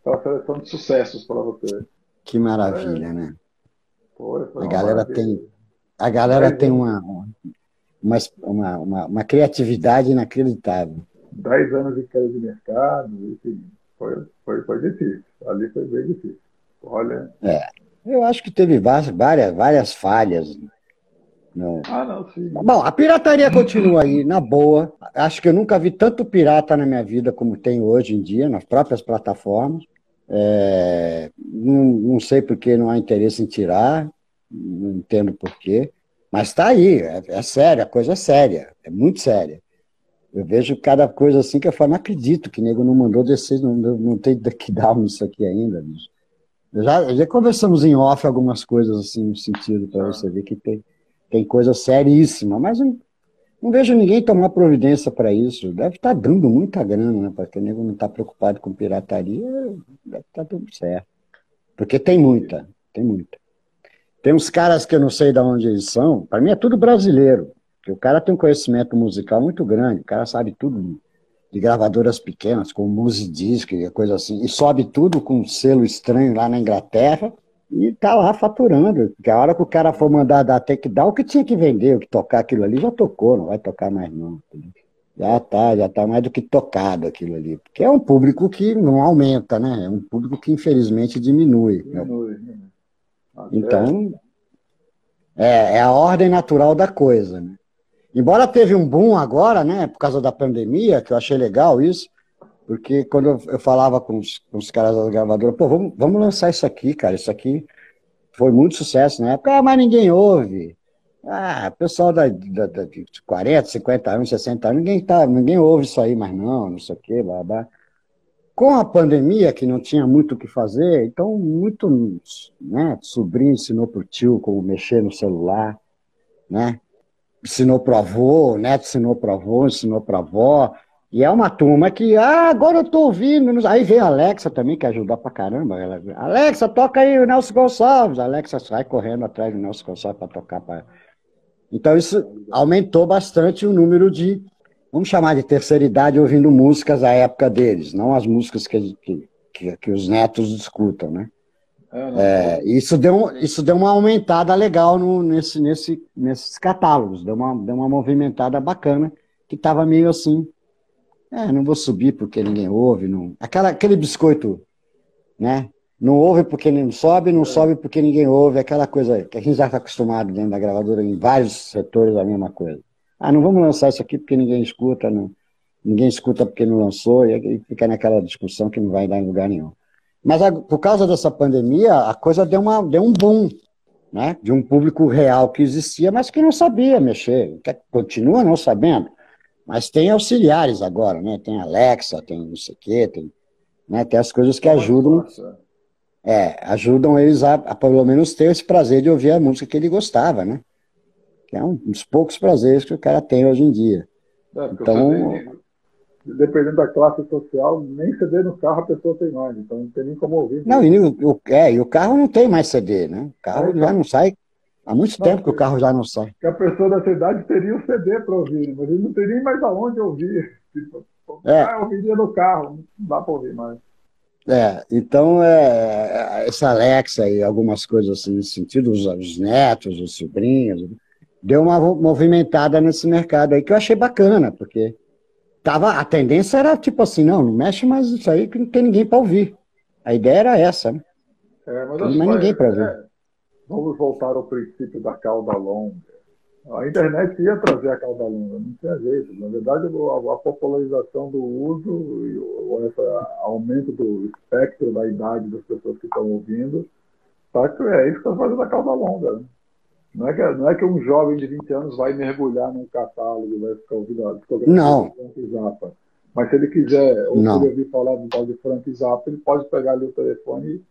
aquela seleção de sucessos para você. Que maravilha, é. né? A galera tem A galera tem uma, uma, uma, uma, criatividade inacreditável. 10 anos de queda de mercado, enfim, foi, foi, foi difícil. Ali foi bem difícil. Olha. É, eu acho que teve várias, várias falhas não. Ah, não, sim. Bom, a pirataria continua aí, na boa. Acho que eu nunca vi tanto pirata na minha vida como tem hoje em dia, nas próprias plataformas. É, não, não sei por que não há interesse em tirar, não entendo por quê, mas está aí, é, é sério, a coisa é séria, é muito séria. Eu vejo cada coisa assim que eu falo, não acredito que o nego não mandou descer, não, não tem que dar nisso aqui ainda. Bicho. Já, já conversamos em off algumas coisas assim, no sentido, para você ver que tem, tem coisa seríssima, mas não, não vejo ninguém tomar providência para isso. Deve estar tá dando muita grana, né? Porque o nego não está preocupado com pirataria, deve estar tá tudo certo. Porque tem muita, tem muita. Tem uns caras que eu não sei de onde eles são, para mim é tudo brasileiro. Porque o cara tem um conhecimento musical muito grande, o cara sabe tudo de gravadoras pequenas, como Musidisc e coisa assim, e sobe tudo com um selo estranho lá na Inglaterra e tá lá faturando. Porque a hora que o cara for mandar dar dar o que tinha que vender, o que tocar aquilo ali, já tocou, não vai tocar mais não. Já tá, já tá mais do que tocado aquilo ali. Porque é um público que não aumenta, né? É um público que infelizmente diminui. Diminui. Né? Então, é, é a ordem natural da coisa, né? Embora teve um boom agora, né, por causa da pandemia, que eu achei legal isso, porque quando eu, falava com os, com os, caras da gravadora, pô, vamos, vamos lançar isso aqui, cara, isso aqui foi muito sucesso na época, ah, mas ninguém ouve. Ah, pessoal da, da, da, de 40, 50 anos, 60 anos, ninguém, tá, ninguém ouve isso aí mais não, não sei o quê, blá, blá. Com a pandemia, que não tinha muito o que fazer, então muito, né, sobrinho ensinou pro tio como mexer no celular, né, ensinou para avô, neto ensinou para avô, ensinou para avó. E é uma turma que, ah, agora eu tô ouvindo. Aí vem a Alexa também, que ajuda pra caramba. Ela, Alexa, toca aí o Nelson Gonçalves. A Alexa sai correndo atrás do Nelson Gonçalves para tocar. Pra... Então isso aumentou bastante o número de, vamos chamar de terceira idade, ouvindo músicas da época deles, não as músicas que, que, que os netos escutam, né? É, isso, deu, isso deu uma aumentada legal no, nesse, nesse, nesses catálogos, deu uma, deu uma movimentada bacana, que estava meio assim, é, não vou subir porque ninguém ouve, não, aquela, aquele biscoito, né? Não ouve porque não sobe, não é. sobe porque ninguém ouve, aquela coisa que a gente já está acostumado dentro da gravadora, em vários setores, a mesma coisa. Ah, não vamos lançar isso aqui porque ninguém escuta, não, ninguém escuta porque não lançou, e aí fica naquela discussão que não vai dar em lugar nenhum. Mas a, por causa dessa pandemia, a coisa deu, uma, deu um boom, né? De um público real que existia, mas que não sabia mexer, que continua não sabendo. Mas tem auxiliares agora, né? Tem Alexa, tem não sei o quê, tem, né? tem as coisas que ajudam. É, ajudam eles a, a, pelo menos ter esse prazer de ouvir a música que ele gostava, né? Que é um dos poucos prazeres que o cara tem hoje em dia. É, então, dependendo da classe social, nem CD no carro a pessoa tem mais, então não tem nem como ouvir. Não, e o, é, e o carro não tem mais CD, né? O carro é, já não sai. Há muito não, tempo que o carro já não sai. Que a pessoa da cidade teria o CD para ouvir, mas ele não teria nem mais aonde ouvir. *laughs* Tipo, é. Ah, ouviria no carro, não dá para ouvir mais. É, então, é, essa Alexa e algumas coisas assim nesse sentido, os, os netos, os sobrinhos, deu uma movimentada nesse mercado aí que eu achei bacana, porque tava, a tendência era tipo assim, não, não mexe mais isso aí que não tem ninguém para ouvir. A ideia era essa, né? É, mas não tem ninguém para ouvir. É, vamos voltar ao princípio da cauda longa. A internet ia trazer a cauda longa, não tinha jeito. Na verdade, a, a popularização do uso e o esse aumento do espectro da idade das pessoas que estão ouvindo, tá, é isso que está fazendo a cauda longa. Né? Não é, que, não é que um jovem de 20 anos vai mergulhar num catálogo, vai ficar ouvindo a discografia não. Frank Zappa. Mas se ele quiser ouvir falar do tal de Frank Zappa, ele pode pegar ali o telefone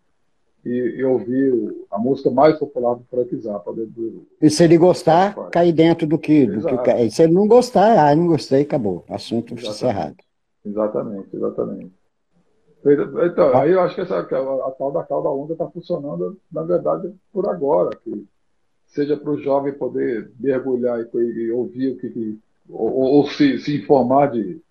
e, e ouvir a música mais popular do Frank Zappa. Do, e se ele gostar, cair dentro do que, do que. Se ele não gostar, ah, não gostei, acabou. Assunto encerrado. Exatamente, exatamente. Então, aí eu acho que essa, a, a tal da cauda onda está funcionando, na verdade, por agora. Que seja para o jovem poder mergulhar e, e ouvir o que, que ou, ou se, se, informar de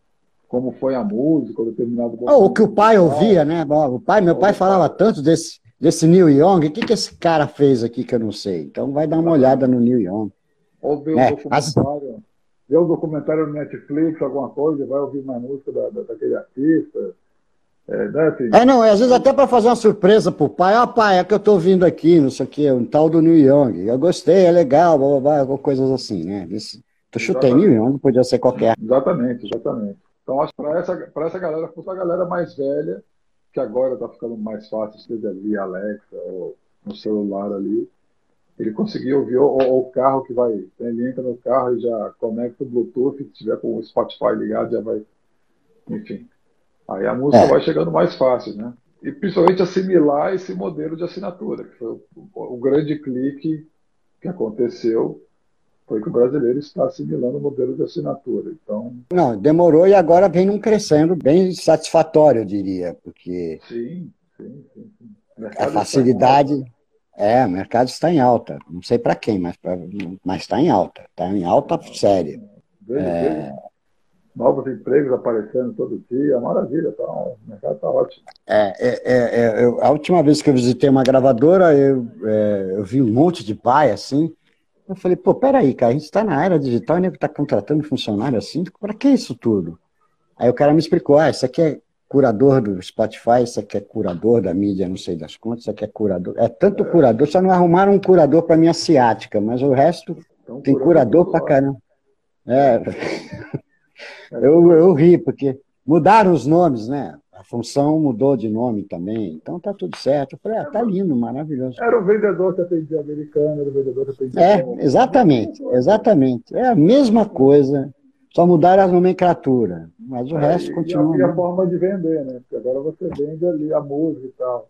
como foi a música, ou determinado ou o que o pai ouvia, né? O pai, meu pai falava tanto desse desse Neil Young, o que, que esse cara fez aqui que eu não sei? Então vai dar uma olhada no Neil Young. Ou ver um é, documentário, as... ver um documentário no Netflix, alguma coisa, vai ouvir uma música da, da, daquele artista. É, é, não, às vezes até para fazer uma surpresa pro pai, ó, pai, é que eu tô vindo aqui, não sei o que, um tal do New Young. Eu gostei, é legal, blá, blá, blá, coisas assim, né? Esse, tu chutei New Young, podia ser qualquer. Exatamente, exatamente. Então, acho que para essa, pra essa galera, fosse a galera mais velha, que agora tá ficando mais fácil, seja via Alexa ou no celular ali, ele conseguia ouvir o, o, carro que vai. Ele entra no carro e já conecta o Bluetooth, se tiver com o Spotify ligado, já vai. Enfim. Aí a música é. vai chegando mais fácil, né? E principalmente assimilar esse modelo de assinatura, que foi o, o, o grande clique que aconteceu foi que o brasileiro está assimilando o modelo de assinatura. Então, não, demorou e agora vem um crescendo bem satisfatório, eu diria, porque sim, sim, sim, sim. a facilidade é, o mercado está em alta. Não sei para quem, mas, pra, mas está em alta. Está em alta séria. Vejo, é... Novos empregos aparecendo todo dia, maravilha, tá, o mercado está ótimo. É, é, é, é, eu, a última vez que eu visitei uma gravadora, eu, é, eu vi um monte de pai assim. Eu falei, pô, peraí, cara, a gente está na era digital e está contratando funcionário assim, para que isso tudo? Aí o cara me explicou, ah, isso aqui é curador do Spotify, isso aqui é curador da mídia, não sei das contas, isso aqui é curador. É tanto curador, só não arrumaram um curador para minha ciática, mas o resto então, tem curador para caramba. É. eu, eu ri, porque mudaram os nomes, né? A função mudou de nome também, então tá tudo certo. Eu falei, ah, tá lindo, maravilhoso. Era o vendedor que atendia americano, era o vendedor que atendia. É, exatamente, exatamente. É a mesma coisa. Só mudaram a nomenclatura, mas o é, resto e, continua. E a, forma de vender, né? Porque agora você vende ali a música e tal.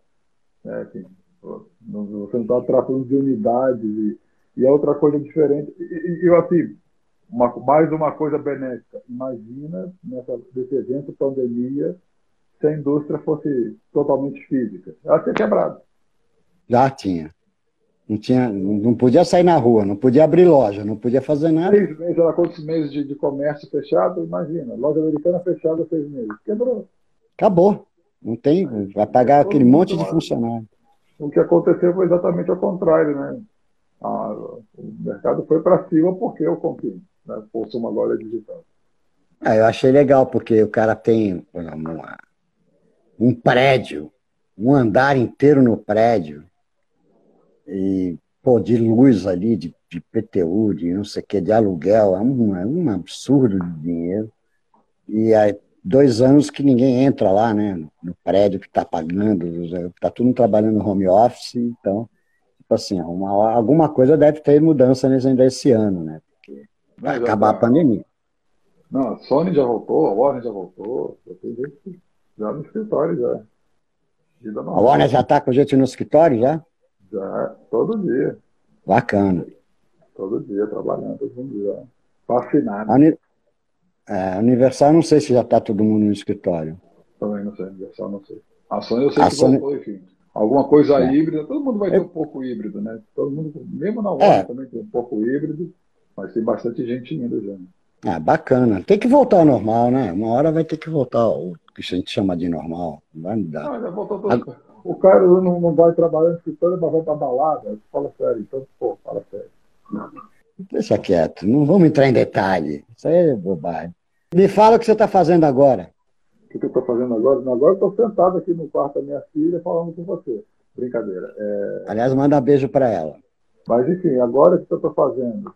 Né? Assim, você não está tratando de unidades e, e é outra coisa diferente. E, e assim, uma, mais uma coisa benéfica. Imagina nessa, nesse evento pandemia se a indústria fosse totalmente física. Ela tinha quebrado. Já tinha. Não, tinha, não podia sair na rua, não podia abrir loja, não podia fazer nada. Seis meses, ela quantos meses de, de comércio fechado? Imagina, loja americana fechada seis meses. Quebrou. Acabou. Não tem, vai pagar aquele monte de funcionário. O que aconteceu foi exatamente ao contrário, né? A, o mercado foi para cima porque eu comprei, né? Por uma loja digital. Ah, eu achei legal, porque o cara tem uma, um prédio, um andar inteiro no prédio, e, pô, de luz ali, de, de PTU, de não sei o que, de aluguel, é um, é um absurdo de dinheiro. E há dois anos que ninguém entra lá, né, no prédio que está pagando, está tudo trabalhando no home office, então, tipo assim, uma, alguma coisa deve ter mudança nesse, ainda esse ano, né, vai acabar a pandemia. Não, a Sony já voltou, a Warner já voltou, já tem gente já no escritório já. A Warner já está com gente no escritório já? Já, todo dia. Bacana. Todo dia, trabalhando, todo mundo já. Vacinado. Uni... É, Universal, não sei se já está todo mundo no escritório. Também não sei, Universal não sei. A Sony eu sei a que Sony... voltou, enfim. Alguma coisa é. híbrida, todo mundo vai ter um pouco híbrido, né? Todo mundo, mesmo na hora é. também tem um pouco híbrido, mas tem bastante gente indo já. Ah, bacana. Tem que voltar ao normal, né? Uma hora vai ter que voltar ao que a gente chama de normal. Vai mudar. Ah, já voltou tudo o cara não, não vai trabalhar no escritório, mas vai pra balada. Fala sério, então, pô, fala sério. Deixa quieto, não vamos entrar em detalhe. Isso aí é bobagem. Me fala o que você está fazendo agora. O que, que eu estou fazendo agora? Agora eu estou sentado aqui no quarto da minha filha falando com você. Brincadeira. É... Aliás, manda um beijo para ela. Mas enfim, agora o que eu estou fazendo?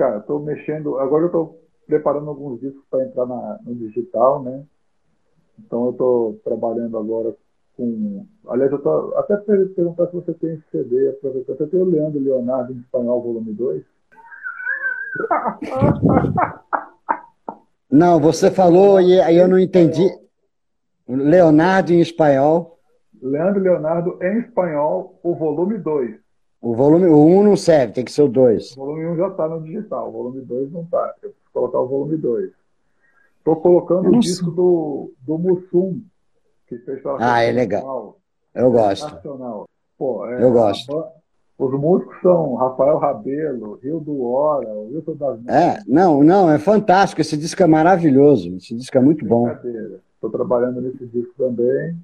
Cara, estou mexendo. Agora eu estou preparando alguns discos para entrar na, no digital, né? Então eu estou trabalhando agora com. Aliás, eu tô até perguntar se você tem CD, aproveitar. Você tem o Leandro Leonardo em espanhol, volume 2? *laughs* Não, você falou e aí eu não entendi. Leonardo em espanhol. Leandro Leonardo em espanhol, o volume 2. O volume 1 um não serve, tem que ser o 2. O volume 1 um já está no digital, o volume 2 não está. Eu preciso colocar o volume 2. Estou colocando o disco do, do Mussum, que fez Ah, é legal. Eu gosto. Pô, é, eu gosto. os músicos são Rafael Rabelo, Rio do Hora, Wilson das É, não, não, é fantástico. Esse disco é maravilhoso. Esse disco é muito bom. Estou trabalhando nesse disco também.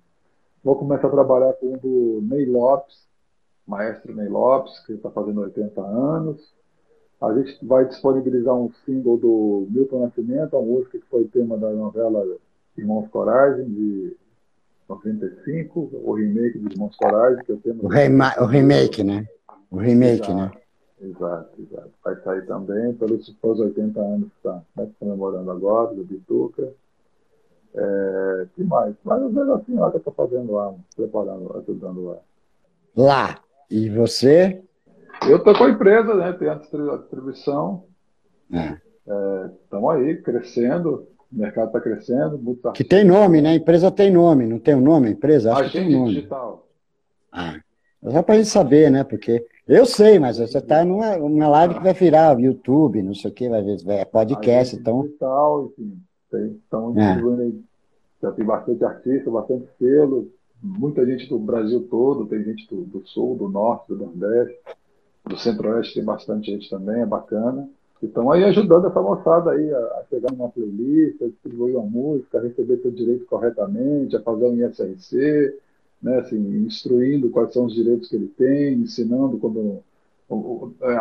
Vou começar a trabalhar com o do Ney Lopes, maestro Ney Lopes, que está fazendo 80 anos. A gente vai disponibilizar um single do Milton Nascimento, a música que foi tema da novela Irmãos Coragem, de 95, o remake de Irmãos Coragem, que tenho. O, rema o remake, né? O remake, exato, né? Exato, exato. Vai sair também pelos, pelos 80 anos que está né, comemorando agora, do Bituca. É, que mais? Mas vezes assim, lá que eu estou fazendo lá, preparando, ajudando lá. Lá. E você? Eu estou com a empresa, né? Tem a distribuição. Estamos é. é, aí, crescendo. O mercado está crescendo. Muito que tem nome, né? A empresa tem nome, não tem um nome a empresa? Acho Agente que tem nome. digital. Ah, só para a gente saber, né? Porque eu sei, mas você está numa, numa live que vai virar YouTube, não sei o que, vai ver, é podcast, Agente então. Digital, enfim. Tem, estamos é. já tem bastante artista, bastante selo, muita gente do Brasil todo, tem gente do, do sul, do norte, do nordeste, do centro-oeste tem bastante gente também, é bacana. Estão aí ajudando essa moçada aí a, a chegar numa playlist, a distribuir uma música, a receber seu direito corretamente, a fazer um ISRC, né, assim, instruindo quais são os direitos que ele tem, ensinando quando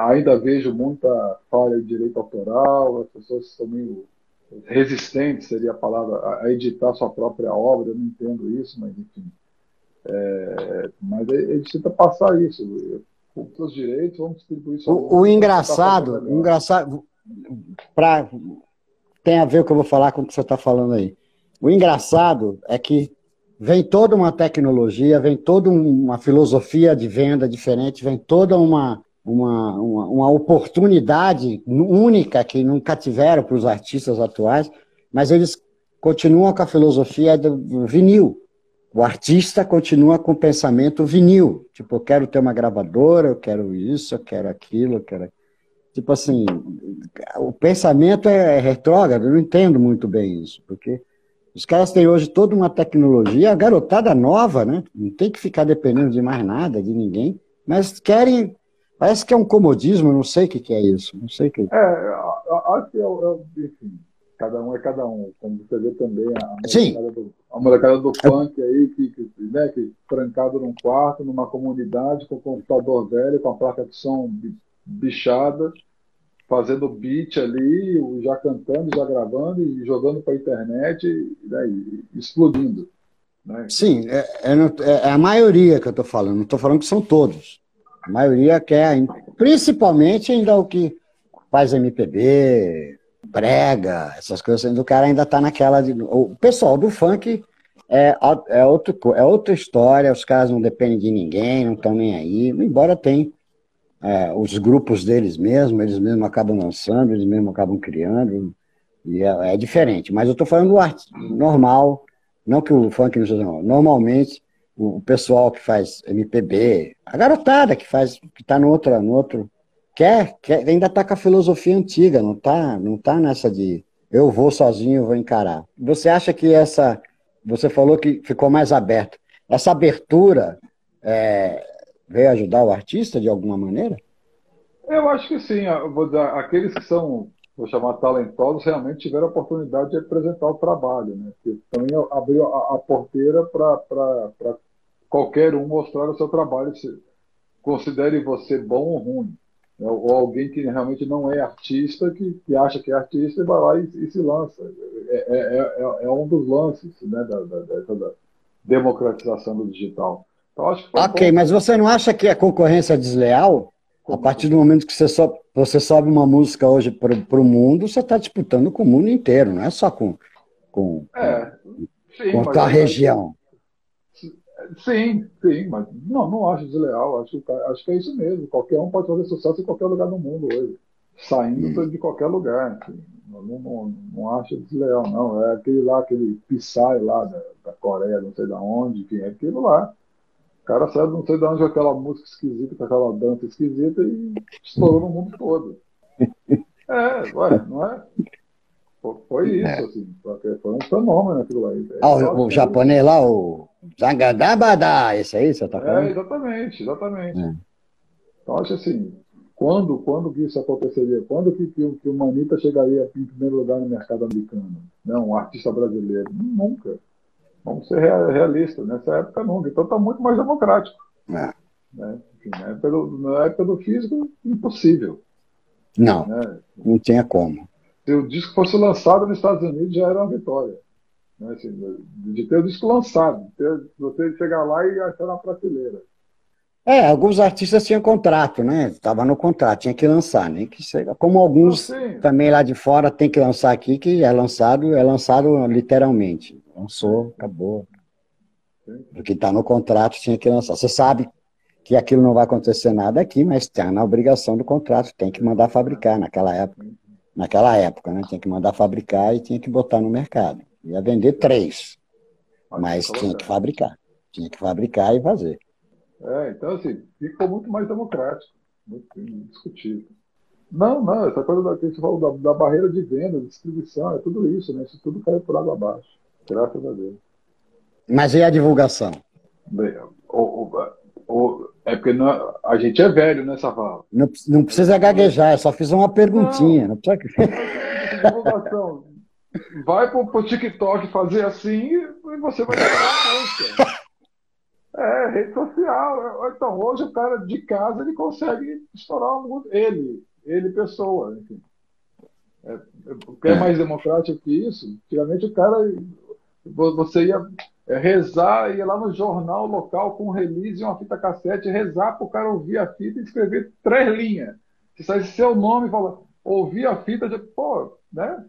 ainda vejo muita falha de direito autoral, as pessoas são meio resistentes, seria a palavra, a editar sua própria obra, eu não entendo isso, mas enfim. É, mas a gente tenta passar isso. Com os direitos, vamos distribuir isso. O, o engraçado, o engraçado, pra, tem a ver o que eu vou falar com o que você está falando aí. O engraçado é que vem toda uma tecnologia, vem toda uma filosofia de venda diferente, vem toda uma, uma, uma, uma oportunidade única que nunca tiveram para os artistas atuais, mas eles continuam com a filosofia do vinil. O artista continua com o pensamento vinil. Tipo, eu quero ter uma gravadora, eu quero isso, eu quero aquilo, eu quero. Tipo assim, o pensamento é retrógrado, eu não entendo muito bem isso, porque os caras têm hoje toda uma tecnologia, a garotada nova, né? Não tem que ficar dependendo de mais nada, de ninguém, mas querem. Parece que é um comodismo, não sei o que, que é isso. Não sei o que. É, acho que é, é, enfim, cada um é cada um. Como você vê também a Sim. do, a molecada do funk aí, que, que, né, que trancado num quarto, numa comunidade, com computador velho, com a placa de som bichada, fazendo beat ali, já cantando, já gravando e jogando para a internet né, e explodindo. Né? Sim, é, é, é, a maioria que eu estou falando, não estou falando que são todos. A maioria quer, principalmente ainda o que faz MPB, brega, essas coisas, o cara ainda está naquela. De, o pessoal do funk é, é, outro, é outra história, os caras não dependem de ninguém, não estão nem aí, embora tem é, os grupos deles mesmos, eles mesmos acabam lançando, eles mesmos acabam criando, e é, é diferente. Mas eu estou falando do arte normal, não que o funk não seja normal. Normalmente, o pessoal que faz MPB, a garotada que faz, que está no outro, no outro quer, quer ainda está com a filosofia antiga, não está não tá nessa de eu vou sozinho, vou encarar. Você acha que essa, você falou que ficou mais aberto, essa abertura é, veio ajudar o artista de alguma maneira? Eu acho que sim. Aqueles que são, vou chamar talentosos, realmente tiveram a oportunidade de apresentar o trabalho, né? Também abriu a, a porteira para qualquer um mostrar o seu trabalho, se considere você bom ou ruim. Né? Ou alguém que realmente não é artista, que, que acha que é artista e vai lá e, e se lança. É, é, é, é, um dos lances né, da, da, da democratização do digital. Então, ok, bom. mas você não acha que a concorrência é desleal? A partir do momento que você, sobe, você sobe uma música hoje para o mundo, você está disputando com o mundo inteiro, não é só com, com, é, sim, com a região. Sim, sim, mas não, não acho desleal. Acho, acho que é isso mesmo. Qualquer um pode fazer sucesso em qualquer lugar do mundo hoje, saindo hum. de qualquer lugar. Assim. Não, não, não, acho desleal, não. É aquele lá, aquele Psy lá da, da Coreia, não sei de onde, enfim, é aquilo lá. O cara saiu não sei de onde aquela música esquisita, com aquela dança esquisita e estourou no mundo todo. *laughs* É, ué, não é? Foi isso, é. assim. Foi um fenômeno aquilo aí. Ah, o, o japonês lá, o Zangadabada, esse aí você tá falando? É, exatamente, exatamente. É. Então, acho assim, quando, quando que isso aconteceria? Quando que, que, que o Manita chegaria em primeiro lugar no mercado americano? Não, um artista brasileiro. Nunca. Vamos ser realistas, nessa época nunca. Então está muito mais democrático. É. Né? Enfim, na, época do, na época do físico, impossível. Não, né? não tinha como. Se o disco fosse lançado nos Estados Unidos, já era uma vitória. Né? Assim, de ter o disco lançado, de ter, você chegar lá e achar na prateleira. É, alguns artistas tinham contrato, né? Estava no contrato, tinha que lançar, nem que seja. Como alguns também lá de fora tem que lançar aqui, que é lançado, é lançado literalmente. Lançou, acabou. Porque está no contrato, tinha que lançar. Você sabe que aquilo não vai acontecer nada aqui, mas está na obrigação do contrato, tem que mandar fabricar naquela época. Naquela época, né? Tinha que mandar fabricar e tinha que botar no mercado. Ia vender três, mas tinha que fabricar. Tinha que fabricar e fazer. É, então assim, ficou muito mais democrático, muito discutível. Não, não, essa coisa da, que você falou da, da barreira de venda, de distribuição, é tudo isso, né? Isso tudo caiu por água abaixo. Graças a Deus. Mas e a divulgação? Bem, o, o, o, é porque não, a gente é velho, né, Saval? Não, não precisa gaguejar, eu só fiz uma perguntinha. Não, não precisa... divulgação. Vai pro, pro TikTok fazer assim e você vai uma música. É, rede social. Então, hoje o cara de casa ele consegue estourar um, ele, ele pessoa, enfim. É, é, é mais democrático que isso? Antigamente o cara, você ia é, rezar, ia lá no jornal local com um release e uma fita cassete, rezar para o cara ouvir a fita e escrever três linhas. Se saísse seu nome e fala, ouvir a fita, de, pô, né?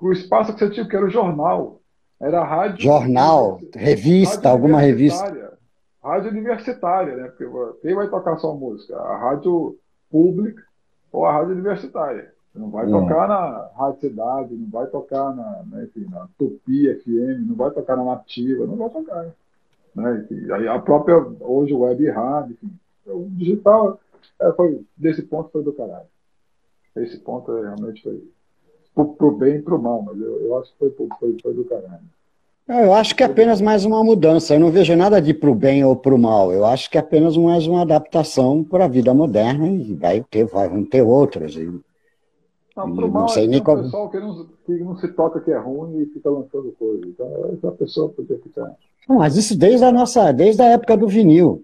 O espaço que você tinha, que era o jornal. Era a rádio. Jornal, revista, rádio alguma revista. Rádio universitária, né? Porque quem vai tocar sua música? A rádio pública ou a rádio universitária. Você não vai é. tocar na Rádio Cidade, não vai tocar na, né, enfim, na Tupi FM, não vai tocar na Nativa, não vai tocar. Né? Enfim, a própria, hoje, o Web Rádio, enfim, o digital, é, foi, desse ponto foi do caralho. Esse ponto é, realmente foi pro, bem e pro mal, mas eu, eu acho que foi, foi, foi do caralho. É, eu acho que é apenas mais uma mudança. Eu não vejo nada de pro bem ou pro mal. Eu acho que é apenas mais uma adaptação para a vida moderna e vai ter, vai, vão ter outras. E, não, pro mal não sei é nem qual... pessoal que não, que não se toca que é ruim e fica lançando coisa. Então, essa pessoa podia ficar. Não, mas isso desde a nossa, desde a época do vinil.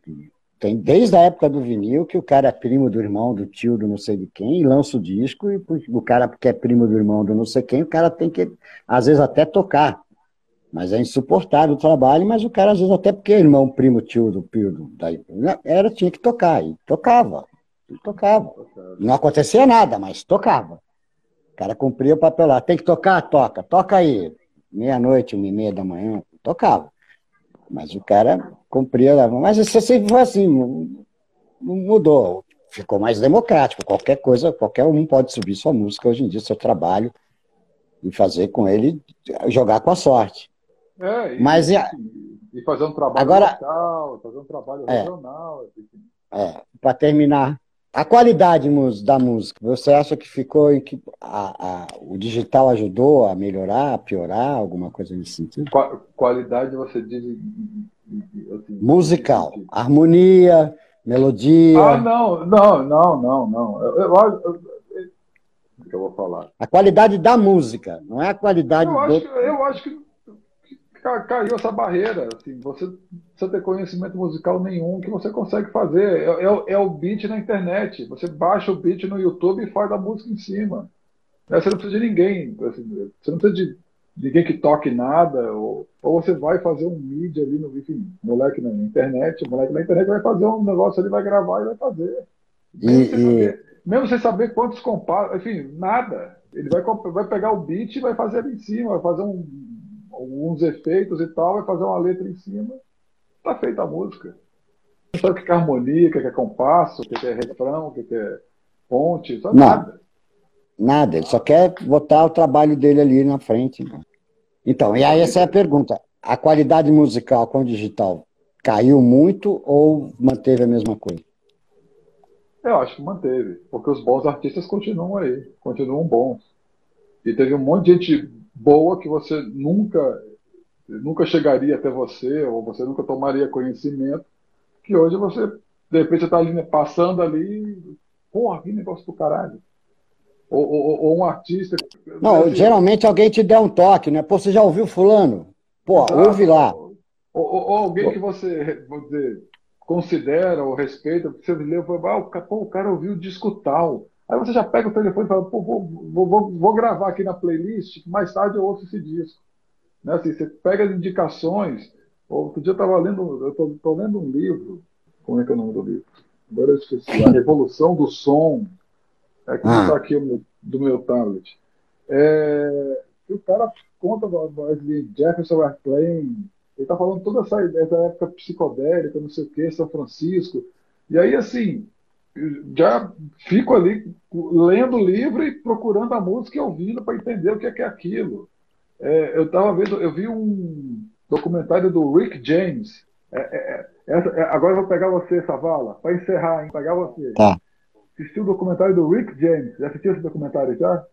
Tem desde a época do vinil que o cara é primo do irmão, do tio, do não sei de quem, e lança o disco, e o cara que é primo do irmão do não sei quem, o cara tem que, às vezes, até tocar. Mas é insuportável o trabalho, mas o cara, às vezes, até porque é irmão, primo, tio do Pio, daí, era, tinha que tocar, e tocava, e tocava. Não acontecia nada, mas tocava. O cara cumpria o papel lá. Tem que tocar? Toca. Toca aí. Meia-noite, uma e meia da manhã, tocava. Mas o cara cumpria. Mas isso sempre foi assim, mudou. Ficou mais democrático. Qualquer coisa, qualquer um pode subir sua música hoje em dia, seu trabalho, e fazer com ele, jogar com a sorte. É, e, Mas, e, e fazer um trabalho agora, local, fazer um trabalho é, regional. É, para terminar, a qualidade da música, você acha que ficou em que a, a, o digital ajudou a melhorar, a piorar, alguma coisa nesse sentido? qualidade você diz assim, musical, assim, harmonia, melodia. Ah, não, não, não, não, não. Eu, eu, eu, eu, que eu vou falar. A qualidade da música, não é a qualidade eu do... Acho, eu acho que caiu essa barreira. Assim, você precisa ter conhecimento musical nenhum que você consegue fazer. É, é, é, o beat na internet. Você baixa o beat no YouTube e faz a música em cima. Né, você não precisa de ninguém. Assim, você não precisa de ninguém que toque nada. Ou, ou você vai fazer um mídia ali no enfim, moleque na internet. O moleque na internet vai fazer um negócio ali, vai gravar e vai fazer. Mesmo, e, sem, saber, mesmo sem saber quantos compassos, enfim, nada. Ele vai, vai pegar o beat e vai fazer ali em cima, vai fazer um alguns efeitos e tal, vai fazer uma letra em cima, tá feita a música. Não sabe o que é harmonia, o que é compasso, o que é refrão, o que é ponte, sabe Não, nada. Nada, ele só quer botar o trabalho dele ali na frente. Né? Então, e aí essa é a pergunta. A qualidade musical com o digital caiu muito ou manteve a mesma coisa? Eu acho que manteve, porque os bons artistas continuam aí, continuam bons. E teve um monte de gente boa que você nunca nunca chegaria até você ou você nunca tomaria conhecimento que hoje você de repente está ali né, passando ali porra que negócio do caralho ou, ou, ou um artista não assim, geralmente alguém te dá um toque né pô você já ouviu fulano pô exato. ouve lá ou, ou, alguém que você dizer considera ou respeita você leu e fala, ah, pô, o cara ouviu o disco tal Aí você já pega o telefone e fala, pô, vou, vou, vou, vou gravar aqui na playlist, que mais tarde eu ouço esse disco. Né? Assim, você pega as indicações. Outro dia eu estava lendo, eu tô, lendo um livro, como é que é o nome do livro? Agora eu esqueci, A Revolução do Som, é que está ah. aqui do meu, tablet. É, o cara conta de Jefferson Airplane, ele está falando toda essa, essa época psicodélica, não sei o que, São Francisco, E aí, assim, já fico ali lendo o livro e procurando a música e ouvindo para entender o que é, que é aquilo. É, eu estava vendo, eu vi um documentário do Rick James. É, é, é, é agora eu vou pegar você, Savala, para encerrar, hein? Pegar você. Tá. Assistiu o documentário do Rick James. Já assistiu esse documentário já?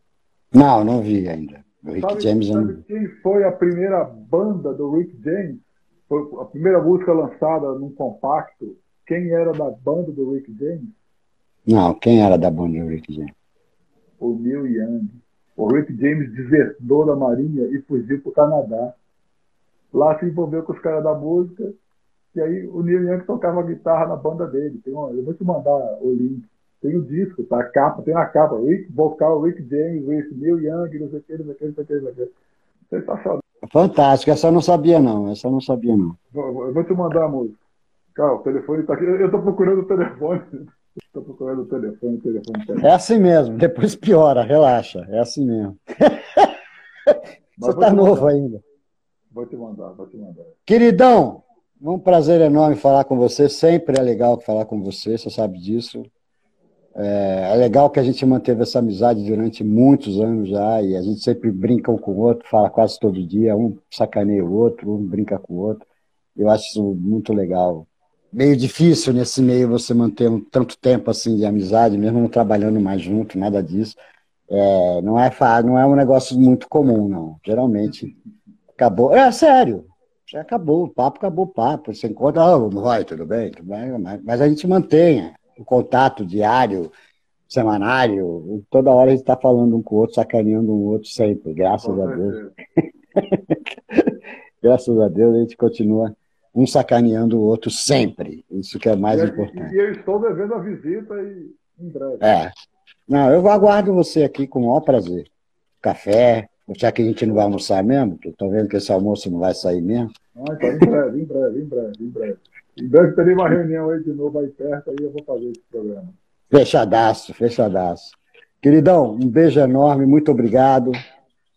Não, não vi ainda. O Rick sabe, James sabe não... quem foi a primeira banda do Rick James? Foi a primeira música lançada num compacto. Quem era da banda do Rick James? Não, quem era da banda do Rick James? O Neil Young. O Rick James desertou da Marinha e fugiu para o Canadá. Lá se envolveu com os caras da música. E aí o Neil Young tocava guitarra na banda dele. Tem uma, eu vou te mandar o link. Tem o disco, tá? A capa, tem a capa. Rick, vocal Rick James, Rick Neil Young, não sei o que, não sei o que, não sei o que, não sei o que. Sensacional. Fantástico, essa eu não sabia não, essa eu não sabia não. Eu vou te mandar a música. Cara, o telefone tá aqui. Eu tô procurando o telefone. *laughs* Estou procurando o telefone, o telefone tá É assim mesmo, depois piora, relaxa. É assim mesmo. *laughs* Você tá novo ainda. Vou te mandar, vou te mandar. Queridão, um prazer enorme falar com você. Sempre é legal falar com você, você sabe disso. É, é, legal que a gente manteve essa amizade durante muitos anos já, e a gente sempre brinca um com o outro, fala quase todo dia, um sacaneia o outro, um brinca com o outro. Eu acho isso muito legal. Meio difícil nesse meio você manter um tanto tempo assim de amizade, mesmo não trabalhando mais junto, nada disso. É, não, é, não é um negócio muito comum, não. Geralmente acabou. É sério, já acabou, o papo acabou o papo. Você encontra, oh, vai, tudo bem, tudo bem, mas a gente mantém o contato diário, semanário, toda hora a gente está falando um com o outro, sacaneando um outro sempre, graças a Deus. *laughs* graças a Deus a gente continua um sacaneando o outro sempre. Isso que é mais e, importante. E eu estou devendo a visita e em breve. É. Não, eu aguardo você aqui com o maior prazer. Café, já que a gente não vai almoçar mesmo, estou vendo que esse almoço não vai sair mesmo. Ah, então, em breve, em breve, em breve, em breve. Breve terei uma reunião aí de novo aí perto, aí eu vou fazer esse programa. Fechadaço, fechadaço. Queridão, um beijo enorme, muito obrigado.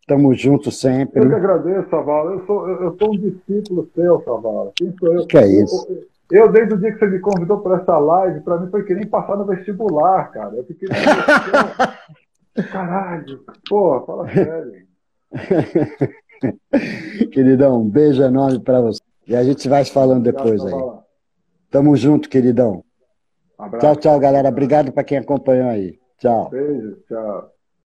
Tamo junto sempre. Eu que agradeço, Savala. Eu sou, eu sou um discípulo seu, Savala. Quem sou eu? Que é isso? Eu, eu, desde o dia que você me convidou para essa live, para mim foi que nem passar no vestibular, cara. Eu fiquei. *laughs* Caralho, pô, fala sério. *laughs* Queridão, um beijo enorme para você. E a gente vai se falando depois aí. Tamo junto, queridão. Abraço. Tchau, tchau, galera. Obrigado para quem acompanhou aí. Tchau. Beijo, tchau.